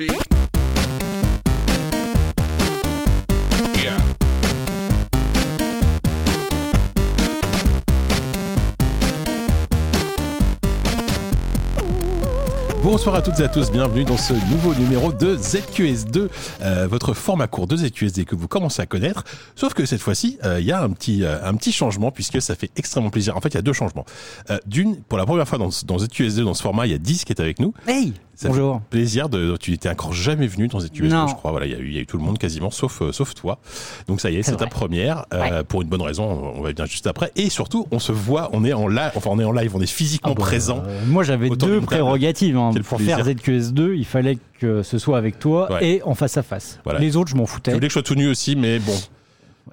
Yeah. Bonsoir à toutes et à tous, bienvenue dans ce nouveau numéro de ZQS2, euh, votre format court de ZQSD que vous commencez à connaître. Sauf que cette fois-ci, euh, il y a un petit, euh, un petit changement puisque ça fait extrêmement plaisir. En fait, il y a deux changements. Euh, D'une, pour la première fois dans, dans ZQS2, dans ce format, il y a 10 qui est avec nous. Hey Ça Bonjour. fait plaisir de, tu étais encore jamais venu dans ZQS2, Non. je crois. Voilà, il y a eu, il y a eu tout le monde quasiment, sauf, euh, sauf toi. Donc ça y est, C'est ta première, euh, pour une bonne raison. On va bien juste après. Et surtout, on se voit, on est en live, enfin on est en live, on est physiquement Ah bah, présent. euh, moi j'avais deux prérogatives. hein. Pour plaisir. faire ZQS2, il fallait que ce soit avec toi Ouais. et en face à face. Voilà. Les autres, je m'en Je foutais. voulais que je sois tout nu aussi, mais bon,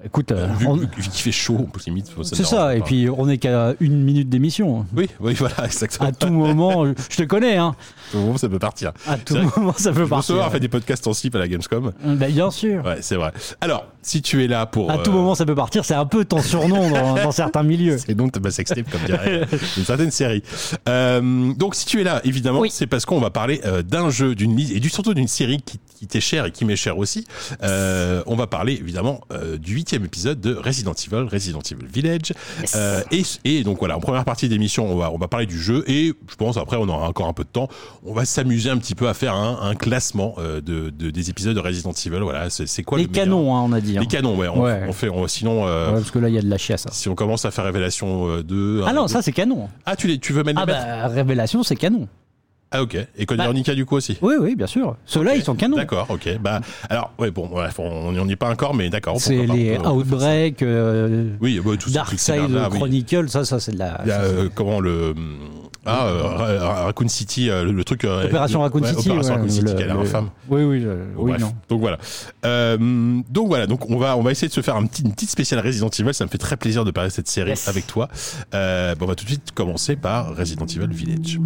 Écoute, euh, vu, on- vu- vu qu'il fait chaud, on peut limite. ça me c'est ça. Et pas. puis on n'est qu'à une minute d'émission. Oui, oui, voilà, exactement. À tout moment, je te connais. Hein. Au moment, ça peut partir. À tout C'est moment, ça peut partir. souviens avoir fait des podcasts en slip à la Gamescom. Bah, bien sûr. Ouais, c'est vrai. Alors, si tu es là pour. À tout euh, moment, ça peut partir. C'est un peu ton surnom dans, dans certains milieux. C'est donc ma sextape, comme dirait une certaine série. Euh, donc, si tu es là, évidemment, Oui. c'est parce qu'on va parler euh, d'un jeu, d'une liste et du, surtout d'une série qui, qui t'est chère et qui m'est chère aussi. Euh, on va parler évidemment euh, du huitième épisode de Resident Evil, Resident Evil Village. Yes. Euh, et, et donc voilà, en première partie d'émission, on va, on va parler du jeu et je pense après on aura encore un peu de temps. On va s'amuser un petit peu à faire un, un classement euh, de, de- des épisodes de Resident Evil. Voilà, c'est quoi Les le canons, hein, on a dit. hein. Les canons, ouais. On, Ouais. on fait, on- sinon, euh, Ouais, parce que là, il y a de la chiasse. hein. si on commence à faire Révélation euh, 2. Ah non, deux- ça c'est canon. Ah, tu, les, tu veux mettre Ah bah, Révélation, c'est canon. Ah, ok. Et Code Bah. Veronica, du coup, aussi Oui, oui, bien sûr. Ceux-là, ils sont canons. D'accord, ok. Bah, alors, ouais, bon, bref, on n'y est pas encore, mais d'accord. C'est pas, les. Outbreak, euh, Oui, bah, tout Dark Side. Chronicle, ça, ça c'est de la. Il y a, ça, c'est- euh, comment le. Ah, euh, Ra- Ra- Raccoon City, euh, le, le truc. euh, Opération Raccoon ouais, City. Opération ouais, Raccoon City, le- qui a l'air le- infâme. Oui, oui, euh, Bon, oui, bref. non. Donc voilà. Euh, donc voilà. Donc on va on va essayer de se faire un petit, une petite spéciale Resident Evil. Ça me fait très plaisir de parler de cette série Yes. avec toi. Euh, bon, on va tout de suite commencer par Resident Evil Village.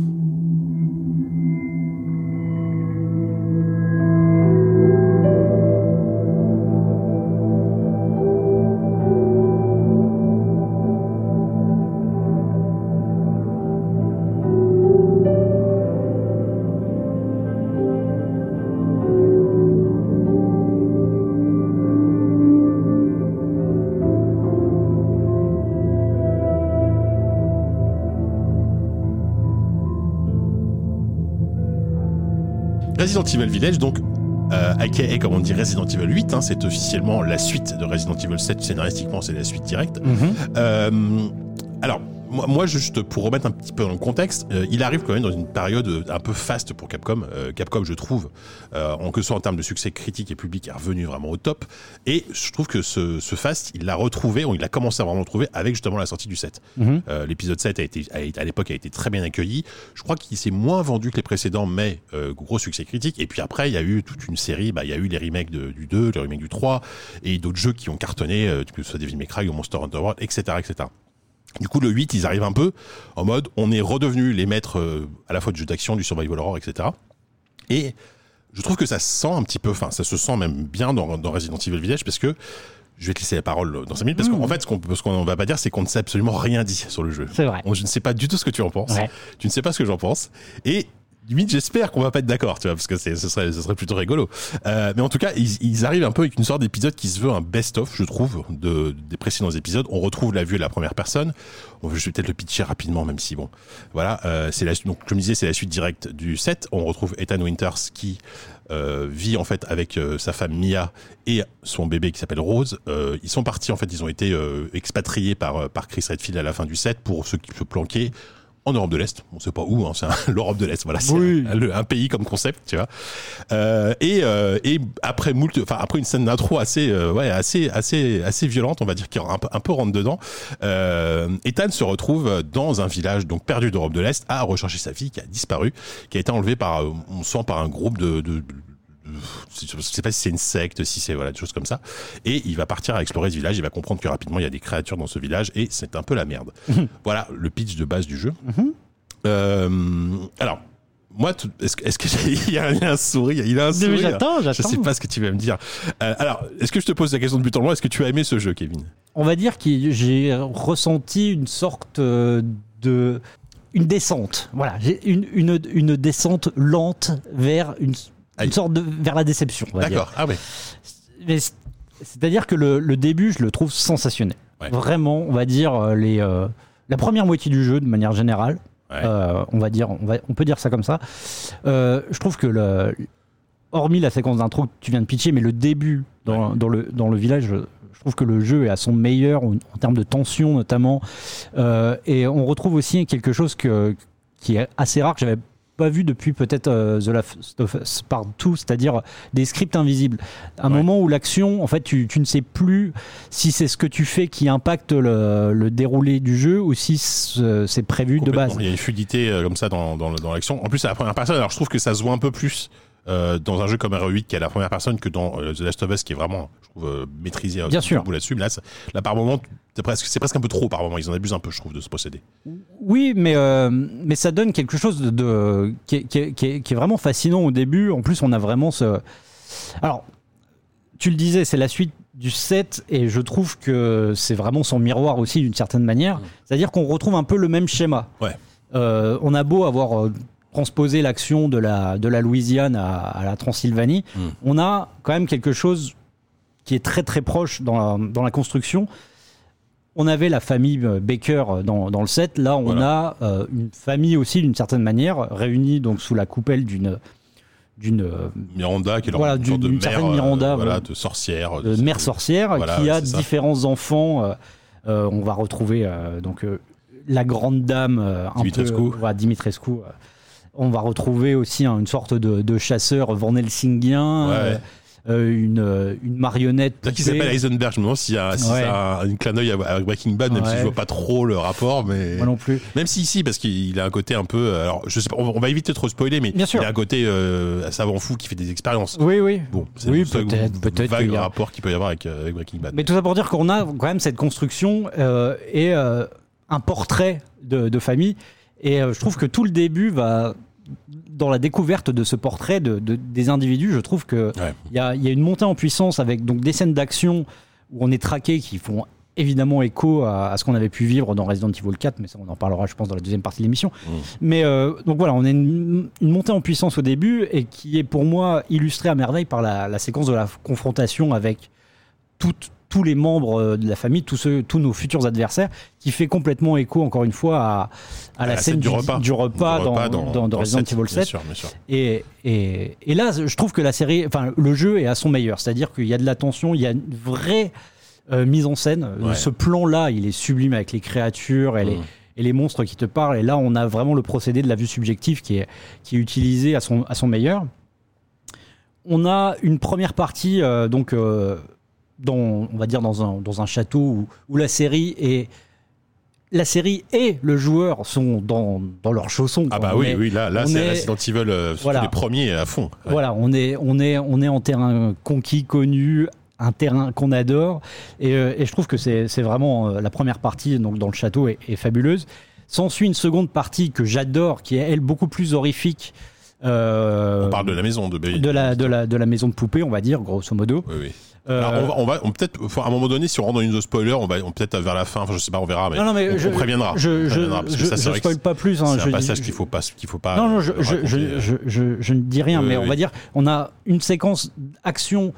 Resident Evil Village, donc, euh, aka, comme on dit, Resident Evil 8, hein, c'est officiellement la suite de Resident Evil 7, scénaristiquement, c'est la suite directe. Mhm. Euh, alors, moi, moi, juste pour remettre un petit peu dans le contexte, euh, il arrive quand même dans une période euh, un peu faste pour Capcom. Euh, Capcom, je trouve, en que ce soit en termes de succès critique et public, est revenu vraiment au top. Et je trouve que ce, ce fast, il l'a retrouvé, ou il a commencé à vraiment le trouver avec justement la sortie du 7. Mhm. L'épisode 7 a été, a à l'époque a été très bien accueilli. Je crois qu'il s'est moins vendu que les précédents, mais gros succès critique. Et puis après, il y a eu toute une série. Bah, il y a eu les remakes de- du 2, les remakes du 3, et d'autres jeux qui ont cartonné, que ce soit Devil May Cry ou Monster Hunter World, etc., etc. Du coup, le 8, ils arrivent un peu en mode, on est redevenu les maîtres euh, à la fois du jeu d'action, du survival horror, etc. Et je trouve que ça se sent un petit peu, enfin, ça se sent même bien dans, dans Resident Evil Village parce que je vais te laisser la parole dans 5 minutes parce qu'en fait, ce qu'on ce qu'on va pas dire, c'est qu'on ne sait absolument rien dit sur le jeu. C'est vrai. On- je ne sais pas du tout ce que tu en penses. Ouais. Tu ne sais pas ce que j'en pense. Et limite, j'espère qu'on va pas être d'accord, tu vois, parce que ce serait, ce serait plutôt rigolo. Euh, mais en tout cas, ils, ils arrivent un peu avec une sorte d'épisode qui se veut un best-of, je trouve, de, des précédents épisodes. On retrouve la vue de la première personne. Je vais peut-être le pitcher rapidement, même si bon, voilà. Euh, c'est la, donc, comme je disais, c'est la suite directe du 7. On retrouve Ethan Winters qui euh, vit en fait avec euh, sa femme Mia et son bébé qui s'appelle Rose. Euh, ils sont partis en fait, ils ont été euh, expatriés par euh, par Chris Redfield à la fin du 7 pour ceux qui se planquer en Europe de l'Est. On sait pas où, hein, c'est l'Europe de l'Est. Voilà, c'est Oui. un, pays comme concept, tu vois. Euh, et, euh, et après moult, enfin après une scène d'intro assez, euh, ouais, assez, assez, assez violente, on va dire qui un peu, un peu rentre dedans. Euh, Ethan se retrouve dans un village donc perdu d'Europe de l'Est à rechercher sa fille qui a disparu, qui a été enlevée par, euh, on sent par un groupe de, de, de- je sais pas si c'est une secte, si c'est voilà des choses comme ça. Et il va partir à explorer ce village. Il va comprendre que rapidement il y a des créatures dans ce village et c'est un peu la merde. voilà le pitch de base du jeu. Euh, alors. Moi, est-ce que- est-ce que il y a un, sourire Il a un sourire. J'attends, Je j'attends. sais pas ce que tu vas me dire. Euh, alors, est-ce que je te pose la question de but en loin? Est-ce que tu as aimé ce jeu, Kevin? On va dire que j'ai ressenti une sorte euh, de. Une descente. Voilà, j'ai une, une, une descente lente vers une. Aïe. une sorte de vers la déception. D'accord. Ah C'est-à-dire que le, le début, je le trouve sensationnel. Ouais. Vraiment, on va dire euh, les, euh, la première moitié du jeu de manière générale. Ouais. euh, on va dire, on, va, on peut dire ça comme ça. Euh, je trouve que le, hormis la séquence d'intro que tu viens de pitcher, mais le début dans, dans le, dans le village, je, je trouve que le jeu est à son meilleur en, en termes de tension notamment. Euh, et on retrouve aussi quelque chose que, qui est assez rare que j'avais pas vu depuis peut-être euh, The Last of Us Part 2, c'est-à-dire des scripts invisibles. Un Ouais. moment où l'action, en fait, tu, tu ne sais plus si c'est ce que tu fais qui impacte le, le déroulé du jeu ou si c'est prévu de base. Il y a une fluidité euh, comme ça dans, dans, dans l'action. En plus, c'est la première personne. Alors, je trouve que ça se voit un peu plus euh, dans un jeu comme RE8 qui est la première personne que dans euh, The Last of Us qui est vraiment, je trouve, euh, maîtrisé Bien sûr. là-dessus. Mais là, là, par moment, c'est presque, c'est presque un peu trop par moment. Ils en abusent un peu, je trouve, de ce procédé. Oui, mais, euh, mais ça donne quelque chose de, de- qui, est, qui est- qui est- qui est vraiment fascinant au début. En plus, on a vraiment ce. Alors, tu le disais, c'est la suite du 7 et je trouve que c'est vraiment son miroir aussi d'une certaine manière. C'est-à-dire qu'on retrouve un peu le même schéma. Ouais. Euh, on a beau avoir transposé l'action de la, de la Louisiane à, à la Transylvanie, Mm. on a quand même quelque chose qui est très très proche dans la, dans la construction. On avait la famille euh, Baker euh, dans, dans le set. Là, on a euh, une famille aussi, d'une certaine manière, réunie donc sous la coupelle d'une d'une Miranda, qui est Voilà, une sorte de mère, euh, Miranda, voilà, de sorcière. euh, mère sorcière Voilà, qui a ça. différents enfants. euh, on va retrouver donc la grande dame un Dimitrescu. peu, Dimitrescu. On va retrouver aussi hein, une sorte de, de chasseur Van Helsingien, Ouais. euh, euh, une, une marionnette. C'est qui s'appelle Heisenberg. Je me demande s'il y a, si Ouais. ça a un clin d'œil avec Breaking Bad, même si je vois pas trop le rapport, mais. Moi non plus. Même si ici, parce qu'il a un côté un peu. euh, Alors, je sais pas, on va éviter de trop spoiler, mais Bien sûr. il a un côté euh, savant fou qui fait des expériences. Oui, oui. Bon, c'est Oui, peut-être, peut-être vague qu'il y a- rapport qu'il peut y avoir avec, avec Breaking Bad. Mais tout ça pour dire qu'on a quand même cette construction euh, et un portrait de, de famille. Et euh, je trouve que tout le début va dans la découverte de ce portrait de, de- des individus. Je trouve que Ouais. il y, a, il y a une montée en puissance avec donc des scènes d'action où on est traqué qui font évidemment écho à, à ce qu'on avait pu vivre dans Resident Evil 4, mais ça on en parlera je pense dans la deuxième partie de l'émission. Mm. Mais euh, donc voilà, on a une, une montée en puissance au début et qui est pour moi illustrée à merveille par la, la séquence de la confrontation avec toutes- tous les membres euh, de la famille, tous, ceux, tous nos futurs adversaires, qui fait complètement écho encore une fois à, à la, scène du repas. du repas Du dans, repas dans, dans le Resident Evil Bien 7. sûr, bien sûr. Et, et, et là, je trouve que la série, enfin, le jeu est à son meilleur. C'est-à-dire qu'il y a de la tension, il y a une vraie euh, mise en scène. Ouais. Ce plan-là, il est sublime avec les créatures et, les, Mm. et les monstres qui te parlent. Et là, on a vraiment le procédé de la vue subjective qui est, qui est utilisé à son, à son meilleur. On a une première partie, euh, donc, euh, dans, on va dire dans un, dans un château où, où la série est. La série et le joueur sont dans, dans leurs chaussons. Ah bah On oui, est- oui, là, là c'est est- Resident Evil, euh, Voilà. les premiers à fond. Ouais. Voilà, on est, on, est, on est en terrain conquis, connu, un terrain qu'on adore. Et, euh, et je trouve que c'est c'est vraiment euh, la première partie donc, dans le château est, est fabuleuse. S'ensuit une seconde partie que j'adore, qui est elle beaucoup plus horrifique. euh, On parle de la maison de de la, de, la, de la maison de poupée, on va dire, grosso modo. Oui, oui. Euh, Alors, on va, on va on peut-être, à un moment donné, si on rentre dans une zone spoiler, on va, on peut-être vers la fin, enfin, je sais pas, on verra, mais, non, non, mais on, je, on préviendra. Je, On je, préviendra, je- ça, je spoil pas plus. hein, c'est un passage qu'il faut pas, qu'il faut pas. Non, non, je, ne dis rien, mais on va dire, on a une séquence action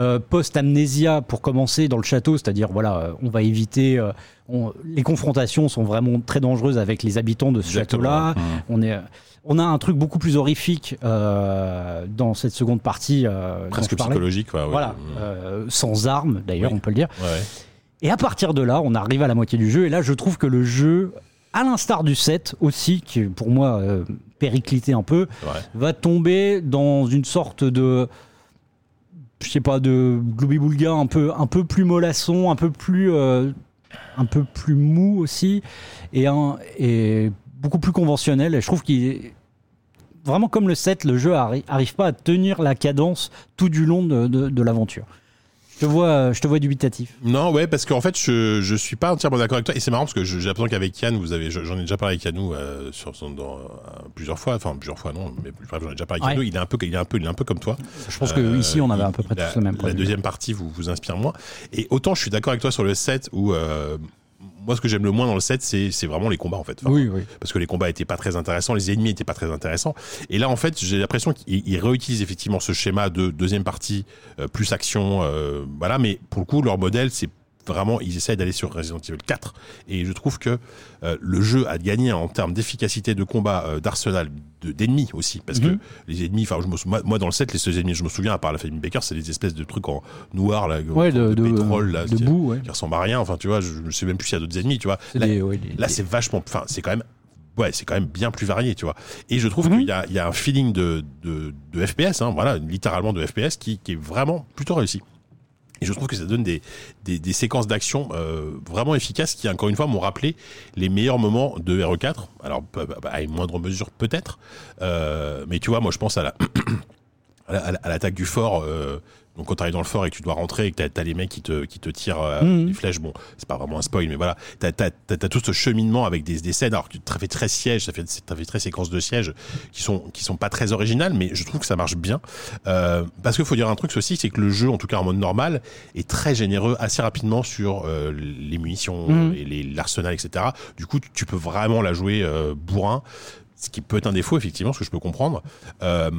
euh, post-amnésia pour commencer dans le château, c'est-à-dire, voilà, euh, on va éviter. euh, on- les confrontations sont vraiment très dangereuses avec les habitants de ce château-là. Mmh. On, est, on a un truc beaucoup plus horrifique euh, dans cette seconde partie. Presque psychologique, ouais. Voilà, Mmh. sans armes d'ailleurs, Oui. on peut le dire. Ouais. Et à partir de là, on arrive à la moitié du jeu. Et là, je trouve que le jeu, à l'instar du 7 aussi, qui est pour moi périclité un peu, va tomber dans une sorte de. Je sais pas, de globi-boulga un peu, un peu plus mollasson, un peu plus, euh, un peu plus mou aussi, et, beaucoup plus conventionnel. Et je trouve qu'il. Vraiment comme le 7, le jeu arri- arrive pas à tenir la cadence tout du long de- de l'aventure. Je te vois, je te vois dubitatif. Non, ouais, parce qu'en fait, je, je suis pas entièrement d'accord avec toi. Et c'est marrant parce que j'ai l'impression qu'avec Yann, vous avez, j'en ai déjà parlé avec Yannou euh, sur son, dans, euh, plusieurs fois, enfin plusieurs fois non, mais bref, j'en ai déjà parlé avec Ouais. Yannou. Il est un peu, il est un peu, il est un peu comme toi. Je pense que Euh, ici on avait à peu près tous le même La deuxième partie vous vous inspire moins. Et autant je suis d'accord avec toi sur le set où euh, moi, ce que j'aime le moins dans le set, c'est vraiment les combats en fait. Enfin, oui, oui. parce que les combats étaient pas très intéressants, les ennemis étaient pas très intéressants. Et là, en fait, j'ai l'impression qu'ils ils réutilisent effectivement ce schéma de deuxième partie euh, plus action, euh, voilà. Mais pour le coup, leur modèle, c'est vraiment, ils essayent d'aller sur Resident Evil 4. Et je trouve que euh, le jeu a gagné en termes d'efficacité de combat, euh, d'arsenal, de- d'ennemis aussi, parce Mhm. que les ennemis, enfin, moi, moi, dans le set, les seuls ennemis, je me souviens, à part la famille Baker, c'est des espèces de trucs en noir là, Ouais, de, de, pétrole là, de qui- boue, ouais. qui ressemblent à rien. Enfin, tu vois, je, je sais même plus s'il y a d'autres ennemis, tu vois. Là, ouais, c'est vachement. Enfin, c'est quand même. Ouais, c'est quand même bien plus varié, tu vois. Et je trouve Mhm. qu'il y a, il y a un feeling de, de, de FPS, hein, voilà, littéralement de FPS, qui, qui est vraiment plutôt réussi. Et je trouve que ça donne des, séquences d'action euh, vraiment efficaces qui, encore une fois, m'ont rappelé les meilleurs moments de RE4. Alors, à une moindre mesure, peut-être. Euh, mais tu vois, moi, je pense à l'attaque du fort, euh, donc quand tu arrives dans le fort et que tu dois rentrer et que t'as as les mecs qui te, qui te tirent euh, Mhm. des flèches, bon, c'est pas vraiment un spoil, mais voilà, t'as as, tout ce cheminement avec des, des scènes, alors que tu fait très siège, ça fait, fait très séquences de siège qui sont, qui sont pas très originales, mais je trouve que ça marche bien. Euh, parce qu'il faut dire un truc aussi, c'est que le jeu, en tout cas en mode normal, est très généreux assez rapidement sur euh, les munitions et les- l'arsenal, etc. Du coup, tu, tu peux vraiment la jouer euh, bourrin ce qui peut être un défaut effectivement, ce que je peux comprendre. Euh,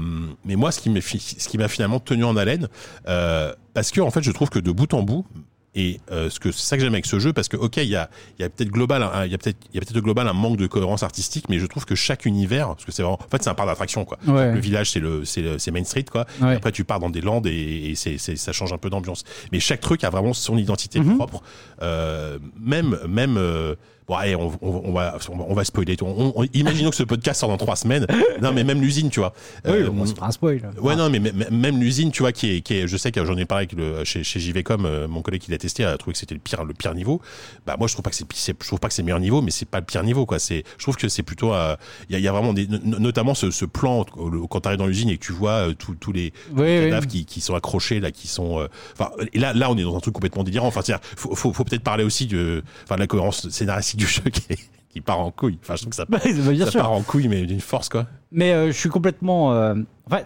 mais moi, ce qui m'a finalement tenu en haleine, euh, parce que en fait, je trouve que de bout en bout, et euh, ce que c'est ça que j'aime avec ce jeu, parce que ok, il y a, il y a peut-être global, il y a peut-être, il y a peut-être global un manque de cohérence artistique, mais je trouve que chaque univers, parce que c'est en fait, c'est un parc d'attraction quoi. Ouais. Le village, c'est le, c'est le- c'est Main Street quoi. Ouais. Après, tu pars dans des landes et, et c'est, c'est- ça change un peu d'ambiance. Mais chaque truc a vraiment son identité Mhm. propre. Euh, même, même. euh, bon, allez, on, on- on va, on va, spoiler. On, on- imaginons que ce podcast sort dans trois semaines. Non, mais même l'usine, tu vois. Oui, Euh, bon, c'est pas un spoil. Ouais, non, mais même- l'usine, tu vois, qui est, qui est, je sais que j'en ai parlé avec le, chez, chez JVcom, euh, mon collègue qui l'a testé a trouvé que c'était le pire, le pire niveau. Bah, moi, je trouve pas que c'est, c'est- je trouve pas que c'est le meilleur niveau, mais c'est pas le pire niveau, quoi. C'est, je trouve que c'est plutôt, euh, il y, a, y a vraiment des, no- notamment ce, ce plan quand t'arrives dans l'usine et que tu vois euh, tous les, Oui, oui. cadavres qui, qui sont accrochés là, qui sont, enfin, là, là, on est dans un truc complètement délirant. Enfin, c'est-à-dire, faut, faut, faut peut-être parler aussi de, enfin, de la cohérence scénaristique du jeu qui, est- qui part en couille. Enfin, je trouve que ça, Bah, bien ça sûr. part en couille, mais d'une force, quoi. Mais euh, je suis complètement. euh, Enfin,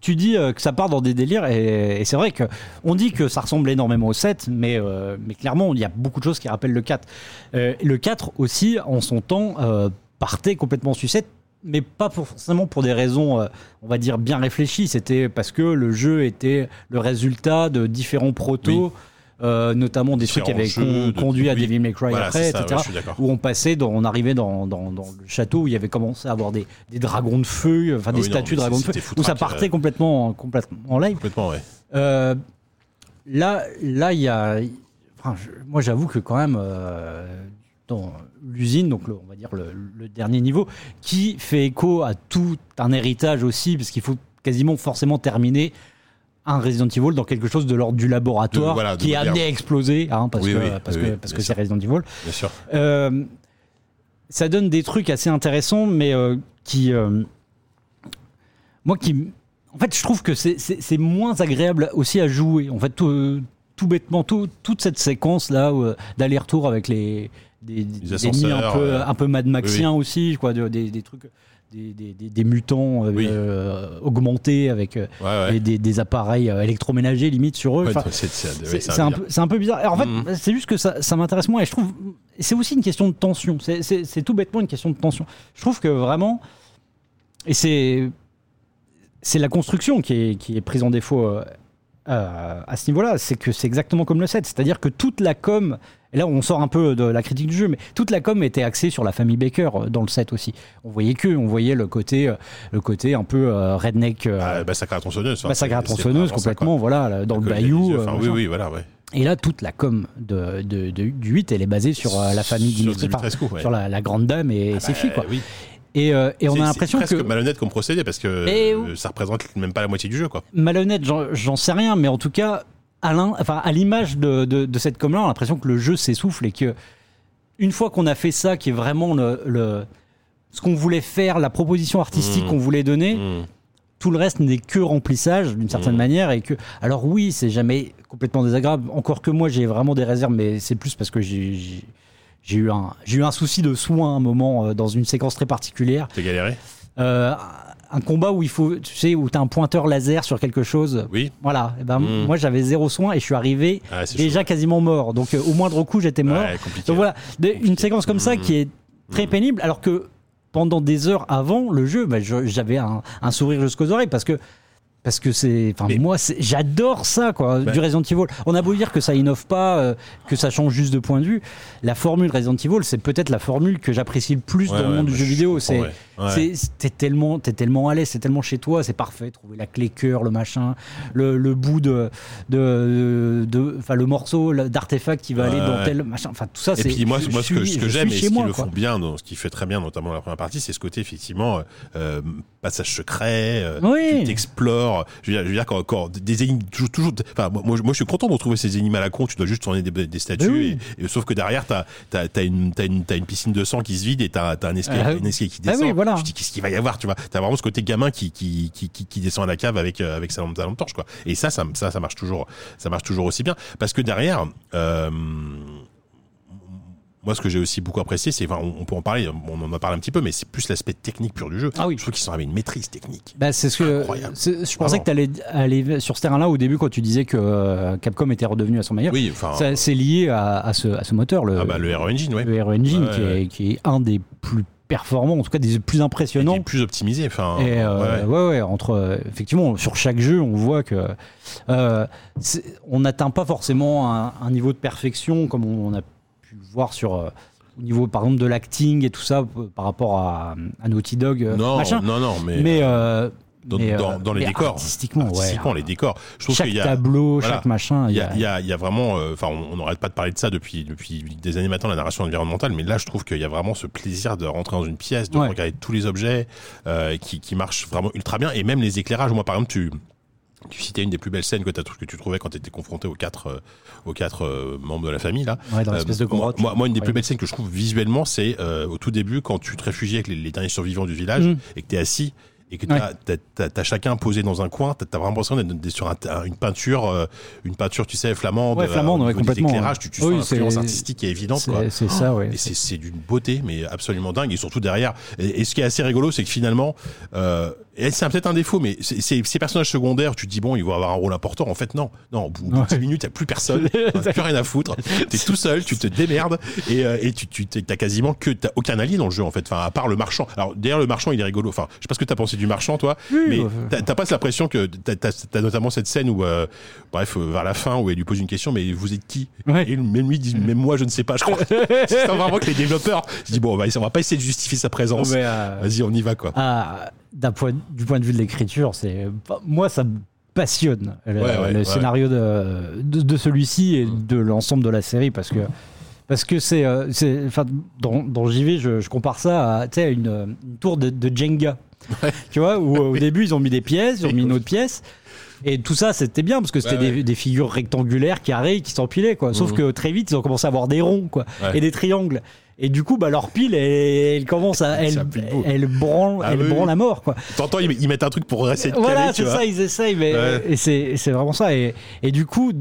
tu dis euh, que ça part dans des délires et, et c'est vrai que on dit que ça ressemble énormément au 7, mais, euh, mais clairement, il y a beaucoup de choses qui rappellent le 4. Euh, le 4 aussi, en son temps, partait complètement sucette. Mais pas pour- forcément pour des raisons, euh, on va dire, bien réfléchies. C'était parce que le jeu était le résultat de différents protos, euh, notamment des trucs qui avaient de- conduit à oui. Devil May Cry Voilà, après, ça, etc ouais, où on passait, dans- on arrivait dans, dans, dans le château où il y avait commencé à avoir des, des dragons de feu, enfin Ah des oui, non, statues de dragons de feu, où ça partait euh. complètement, complètement en live. Complètement, ouais. Euh, là, là, il y a, enfin, je- moi, j'avoue que quand même, euh, dans l'usine, donc le- on va dire le, le dernier niveau, qui fait écho à tout un héritage aussi, parce qu'il faut quasiment forcément terminer un Resident Evil dans quelque chose de l'ordre du laboratoire De- voilà, de qui est amené à exploser, hein, parce Oui, que oui, parce oui, que parce que c'est Resident Evil. Bien sûr. Euh, ça donne des trucs assez intéressants, mais euh, qui. euh, moi qui. En fait, je trouve que c'est- moins agréable aussi à jouer. En fait, tout, tout bêtement, tout- toute cette séquence-là d'aller-retour avec les. Des, des ennemis un peu, un peu Mad Maxiens oui, aussi, quoi, de- des, des trucs. Des, des- des- des mutants euh, Oui. euh, augmentés avec euh, Ouais, ouais. et des, des appareils électroménagers limite sur eux. Ouais, Enfin, c'est- un, peu- c'est un peu bizarre. Alors, en fait, Mhm. c'est juste que ça, ça m'intéresse moins et je trouve. C'est aussi une question de tension. C'est- tout bêtement une question de tension. Je trouve que vraiment. Et c'est. C'est la construction qui est, qui est prise en défaut euh, à ce niveau-là. C'est que c'est exactement comme le 7. C'est-à-dire que toute la com. Et là, on sort un peu de la critique du jeu, mais toute la com était axée sur la famille Baker euh, dans le 7 aussi. On voyait que, on voyait le côté, euh, le côté un peu euh, redneck. euh, Ah, la tronçonneuse. c'est tronçonneuse ça, complètement, voilà, là, dans le bayou. enfin, oui, oui, voilà, ouais. Et là, toute la com de, de- de- du 8, elle est basée sur euh, la famille Sur Dimitri, enfin, Dimitrescu, ouais. sur la, la grande dame et, Ah ses bah, filles. Quoi. oui. Et, euh, et on a l'impression c'est presque que malhonnête comme procédé parce que Et- euh, ça représente même pas la moitié du jeu, quoi. malhonnête, j'en sais rien, mais en tout cas, à enfin, l'image de, de- de cette com-là, on a l'impression que le jeu s'essouffle et que une fois qu'on a fait ça, qui est vraiment le, le- ce qu'on voulait faire, la proposition artistique Mhm. qu'on voulait donner, Mm. tout le reste n'est que remplissage d'une certaine Mhm. manière et que alors oui c'est jamais complètement désagréable encore que moi j'ai vraiment des réserves mais c'est plus parce que j'ai j'ai- eu un j'ai eu un souci de soin à un moment euh, dans une séquence très particulière T'es galéré? Euh, un combat où il faut, tu sais, où t'as un pointeur laser sur quelque chose. Oui. Voilà. Et ben, Mm. moi, j'avais zéro soin et je suis arrivé Ah, déjà quasiment mort. Donc, euh, au moindre coup, j'étais mort. Ouais, compliqué. Donc voilà, une séquence comme ça Mm. qui est très pénible, alors que pendant des heures avant le jeu, bah, je- j'avais un, un sourire jusqu'aux oreilles parce que. Parce que c'est, enfin moi c'est- j'adore ça quoi, Bah- du Resident Evil. On a beau dire que ça innove pas, euh, que ça change juste de point de vue. La formule Resident Evil, c'est peut-être la formule que j'apprécie le plus Ouais, dans le ouais, monde bah, du jeu je vidéo. C'est, ouais. Ouais. t'es tellement, t'es tellement à l'aise, c'est tellement chez toi, c'est parfait. Trouver la clé cœur, le machin, le, le bout de, de, de- enfin le morceau d'artefact qui va aller dans tel machin. Enfin tout ça, Et c'est. puis moi, moi ce que, ce j'aime et ce qu'ils le font bien, dans- ce qui fait très bien, notamment dans la première partie, c'est ce côté effectivement euh, passage secret. euh, Oui. Tu t'explores. Je veux dire, je veux dire quand, quand des énigmes toujours, toujours. Enfin, moi, moi, je- suis content de retrouver ces énigmes à la con. Tu dois juste tourner des, des statues. Oui. et, et sauf que derrière, t'as as, t'as une, une, une piscine de sang qui se vide et t'as as un escalier, Ah, un escalier qui ah descend. oui, voilà. Tu te dis qu'est-ce qu'il va y avoir, tu vois? T'as vraiment ce côté gamin qui, qui, qui, qui, qui descend à la cave avec, euh, avec sa lampe, sa lampe torche, quoi. Et ça, ça, ça, ça marche toujours, ça marche toujours aussi bien. Parce que derrière, euh, moi, ce que j'ai aussi beaucoup apprécié, c'est, enfin, on, on peut en parler, on en a parlé un petit peu, mais c'est plus l'aspect technique pur du jeu. Ah oui. Je trouve qu'ils sont avec une maîtrise technique. Bah, c'est ce que Incroyable. je pensais Vraiment. que tu allais aller sur ce terrain-là au début quand tu disais que euh, Capcom était redevenu à son meilleur. Oui, enfin, C'est lié à, à ce, à ce moteur, le, ah bah, le Hero Engine, ouais. le Hero Engine, Ouais, qui, ouais. Est, qui est un des plus performants, en tout cas des plus Et impressionnants. est plus optimisé, enfin. Et euh, ouais. ouais, ouais, entre euh, effectivement sur chaque jeu, on voit que euh, on n'atteint pas forcément un, un niveau de perfection comme on, on a pu voir sur euh, au niveau par exemple de l'acting et tout ça p- par rapport à, à Naughty Dog, euh, Non, machin. non, non, mais, Mais, euh, dans, mais, dans, euh, dans les décors. artistiquement, ouais. Artistiquement, les décors. Je trouve chaque qu'il y a. tableau, voilà. chaque machin, Il y a, y a- y a vraiment, euh, enfin, on on n'arrête pas de parler de ça depuis, depuis des années maintenant, la narration environnementale, mais là, je trouve qu'il y a vraiment ce plaisir de rentrer dans une pièce, de Ouais. regarder tous les objets euh, qui, qui marchent vraiment ultra bien, et même les éclairages. Moi, par exemple, tu, tu citais une des plus belles scènes que, t'as- que tu trouvais quand tu étais confronté aux quatre, aux quatre euh, membres de la famille, là. Ouais, dans Euh, de moi, moi, moi, une des plus Ouais. belles scènes que je trouve visuellement, c'est euh, au tout début, quand tu te réfugies avec les, les derniers survivants du village Mhm. et que tu es assis et que t'as as, chacun posé dans un coin, t'as as vraiment l'impression d'être sur un- un- une peinture, euh, une peinture, tu sais, flamande, Ouais, flamande, au ouais, complètement, éclairages, tu, tu sens l'influence c'est- artistique qui est évidente, quoi. C'est ça, ouais. Et c'est c'est d'une beauté, mais absolument dingue. Et surtout derrière. Et, ce qui est assez rigolo, c'est que finalement, euh, c'est peut-être un défaut, mais ces personnages secondaires, tu te dis bon, ils vont avoir un rôle important. En fait, non, non. Au bout de Ouais. 10 minutes, il n'y a plus personne, as plus rien à foutre. T'es tout seul, tu te démerdes et, euh, et tu, tu t'as quasiment que t'as aucun allié dans le jeu en fait. Enfin, à part le marchand. Alors d'ailleurs, le marchand, il est rigolo. Enfin, je sais pas ce que t'as pensé du marchand, toi, mais ouais. t'as pas l'impression que t'as as, notamment cette scène où, euh, bref, euh, vers la fin, où elle lui pose une question, mais vous êtes qui? Ouais. Et même lui dit, même moi, je ne sais pas. Je crois. c'est vraiment que les développeurs se disent bon, on va, on va pas essayer de justifier sa présence. Mais, euh, Vas-y, on y va quoi. Ah, point, du point de vue de l'écriture, c'est moi ça me passionne le, Ouais, ouais, le ouais. scénario de, de, de celui-ci et de l'ensemble de la série parce que parce que c'est euh, c'est enfin dans, dans JV je, je compare ça à, une, une tour de, de Jenga tu vois où au début ils ont mis des pièces ils ont mis une autre pièce et tout ça c'était bien parce que c'était Ouais, ouais. des, figures rectangulaires carrées qui s'empilaient quoi sauf Mhm. que très vite ils ont commencé à avoir des ronds quoi Ouais. et des triangles et du coup bah leur pile elle, elle commence à elle, branle Ah elle oui, branle oui. à mort quoi T'entends, ils, mettent un truc pour essayer de voilà, c'est ça, ils essayent, mais Ouais. et c'est c'est vraiment ça. Et, et du coup,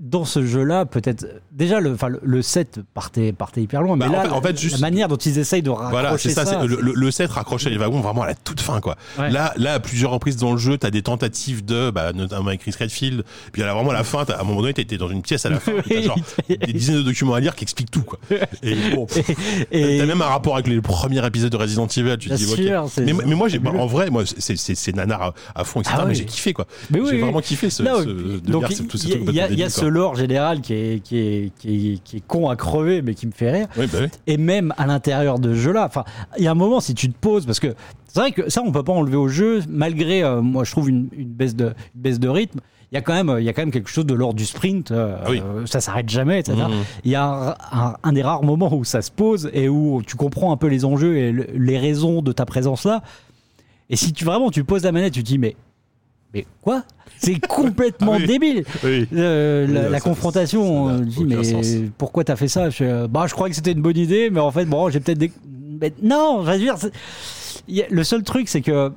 dans ce jeu-là, peut-être déjà le, le, le set partait, partait hyper loin, Bah, mais en là, fait- en fait, la- juste- la manière dont ils essayent de raccrocher Voilà, c'est ça, le, le, set raccrochait les wagons vraiment à la toute fin, quoi. Ouais. Là, là, à plusieurs reprises dans le jeu, t'as des tentatives de, bah, notamment avec Chris Redfield. Puis là, vraiment, à la fin, à un moment donné, t'étais dans une pièce à la fin, t'as genre des dizaines de documents à lire qui expliquent tout, quoi. Et bon, t'as même un rapport avec les premiers épisodes de Resident Evil, tu te dis, sûr, Mais, mais moi, j'ai, en vrai, moi, c'est, nanar à, à fond, etc. Ah mais oui. j'ai kiffé, quoi. Mais oui, j'ai oui. vraiment kiffé ce, donc, il y, a- ce lore général qui est, qui, est, qui, est, qui est con à crever, mais qui me fait rire. Oui, bah oui. Et même à l'intérieur de ce jeu-là, enfin, il y a un moment, si tu te poses, parce que c'est vrai que ça, on peut pas enlever au jeu, malgré, euh, moi, je trouve une, une baisse, de, une baisse de rythme. Il y, a quand même, il y a quand même quelque chose de l'ordre du sprint, euh, Ah oui. euh, ça s'arrête jamais, etc. Mhm. Il y a un, un- un des rares moments où ça se pose et où tu comprends un peu les enjeux et le- les raisons de ta présence là. Et si tu vraiment tu poses la manette, tu te dis mais mais quoi? C'est complètement Ah oui. débile. Oui. Euh, Oui, la, ça- la ça- confrontation, on dit mais sens. pourquoi t'as fait ça je, Bah je crois que c'était une bonne idée, mais en fait bon j'ai peut-être des. Mais non, je veux dire, le seul truc c'est que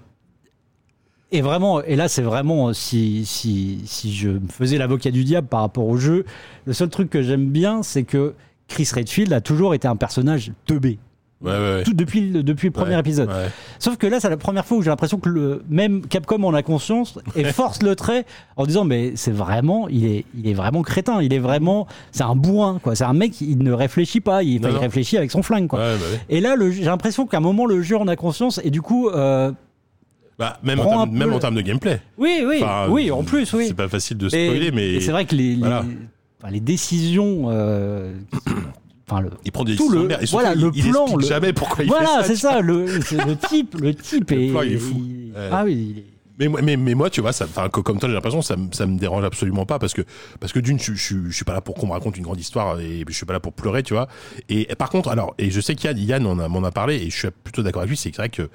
et vraiment, et là c'est vraiment si, si, si je me faisais l'avocat du diable par rapport au jeu, le seul truc que j'aime bien c'est que Chris Redfield a toujours été un personnage teubé. Ouais, ouais. Tout depuis, le- depuis le premier épisode. Sauf que là, c'est la première fois où j'ai l'impression que le, même Capcom en a conscience et force le trait en disant mais c'est vraiment, il est, il est vraiment crétin, il est vraiment, c'est un bourrin quoi. C'est un mec, il ne réfléchit pas, il, Non, il non. réfléchit avec son flingue quoi. Bah. Et là, j'ai l'impression qu'à un moment le jeu en a conscience et du coup, euh, Bah, même, en termes, un peu même le- en termes de gameplay. oui, oui, Enfin, oui, en plus, oui. C'est pas facile de spoiler, mais et c'est vrai que les, les, voilà. enfin, les décisions, euh, enfin le, il prend des tout le-. Et voilà, il, le il plan, explique le- jamais pourquoi il voilà, c'est ça. ça, le, le type, le type Le est, plan, il est fou. il- Ouais. ah oui, il est- Mais, moi- mais, mais moi, tu vois, ça, comme toi, j'ai l'impression, ça, ça me dérange absolument pas parce que, parce que d'une, je, je, je suis pas là pour qu'on me raconte une grande histoire et je suis pas là pour pleurer, tu vois. Et, et par contre, alors, et je sais qu'Yann, Yann en a- m'en a parlé et je suis plutôt d'accord avec lui, c'est vrai que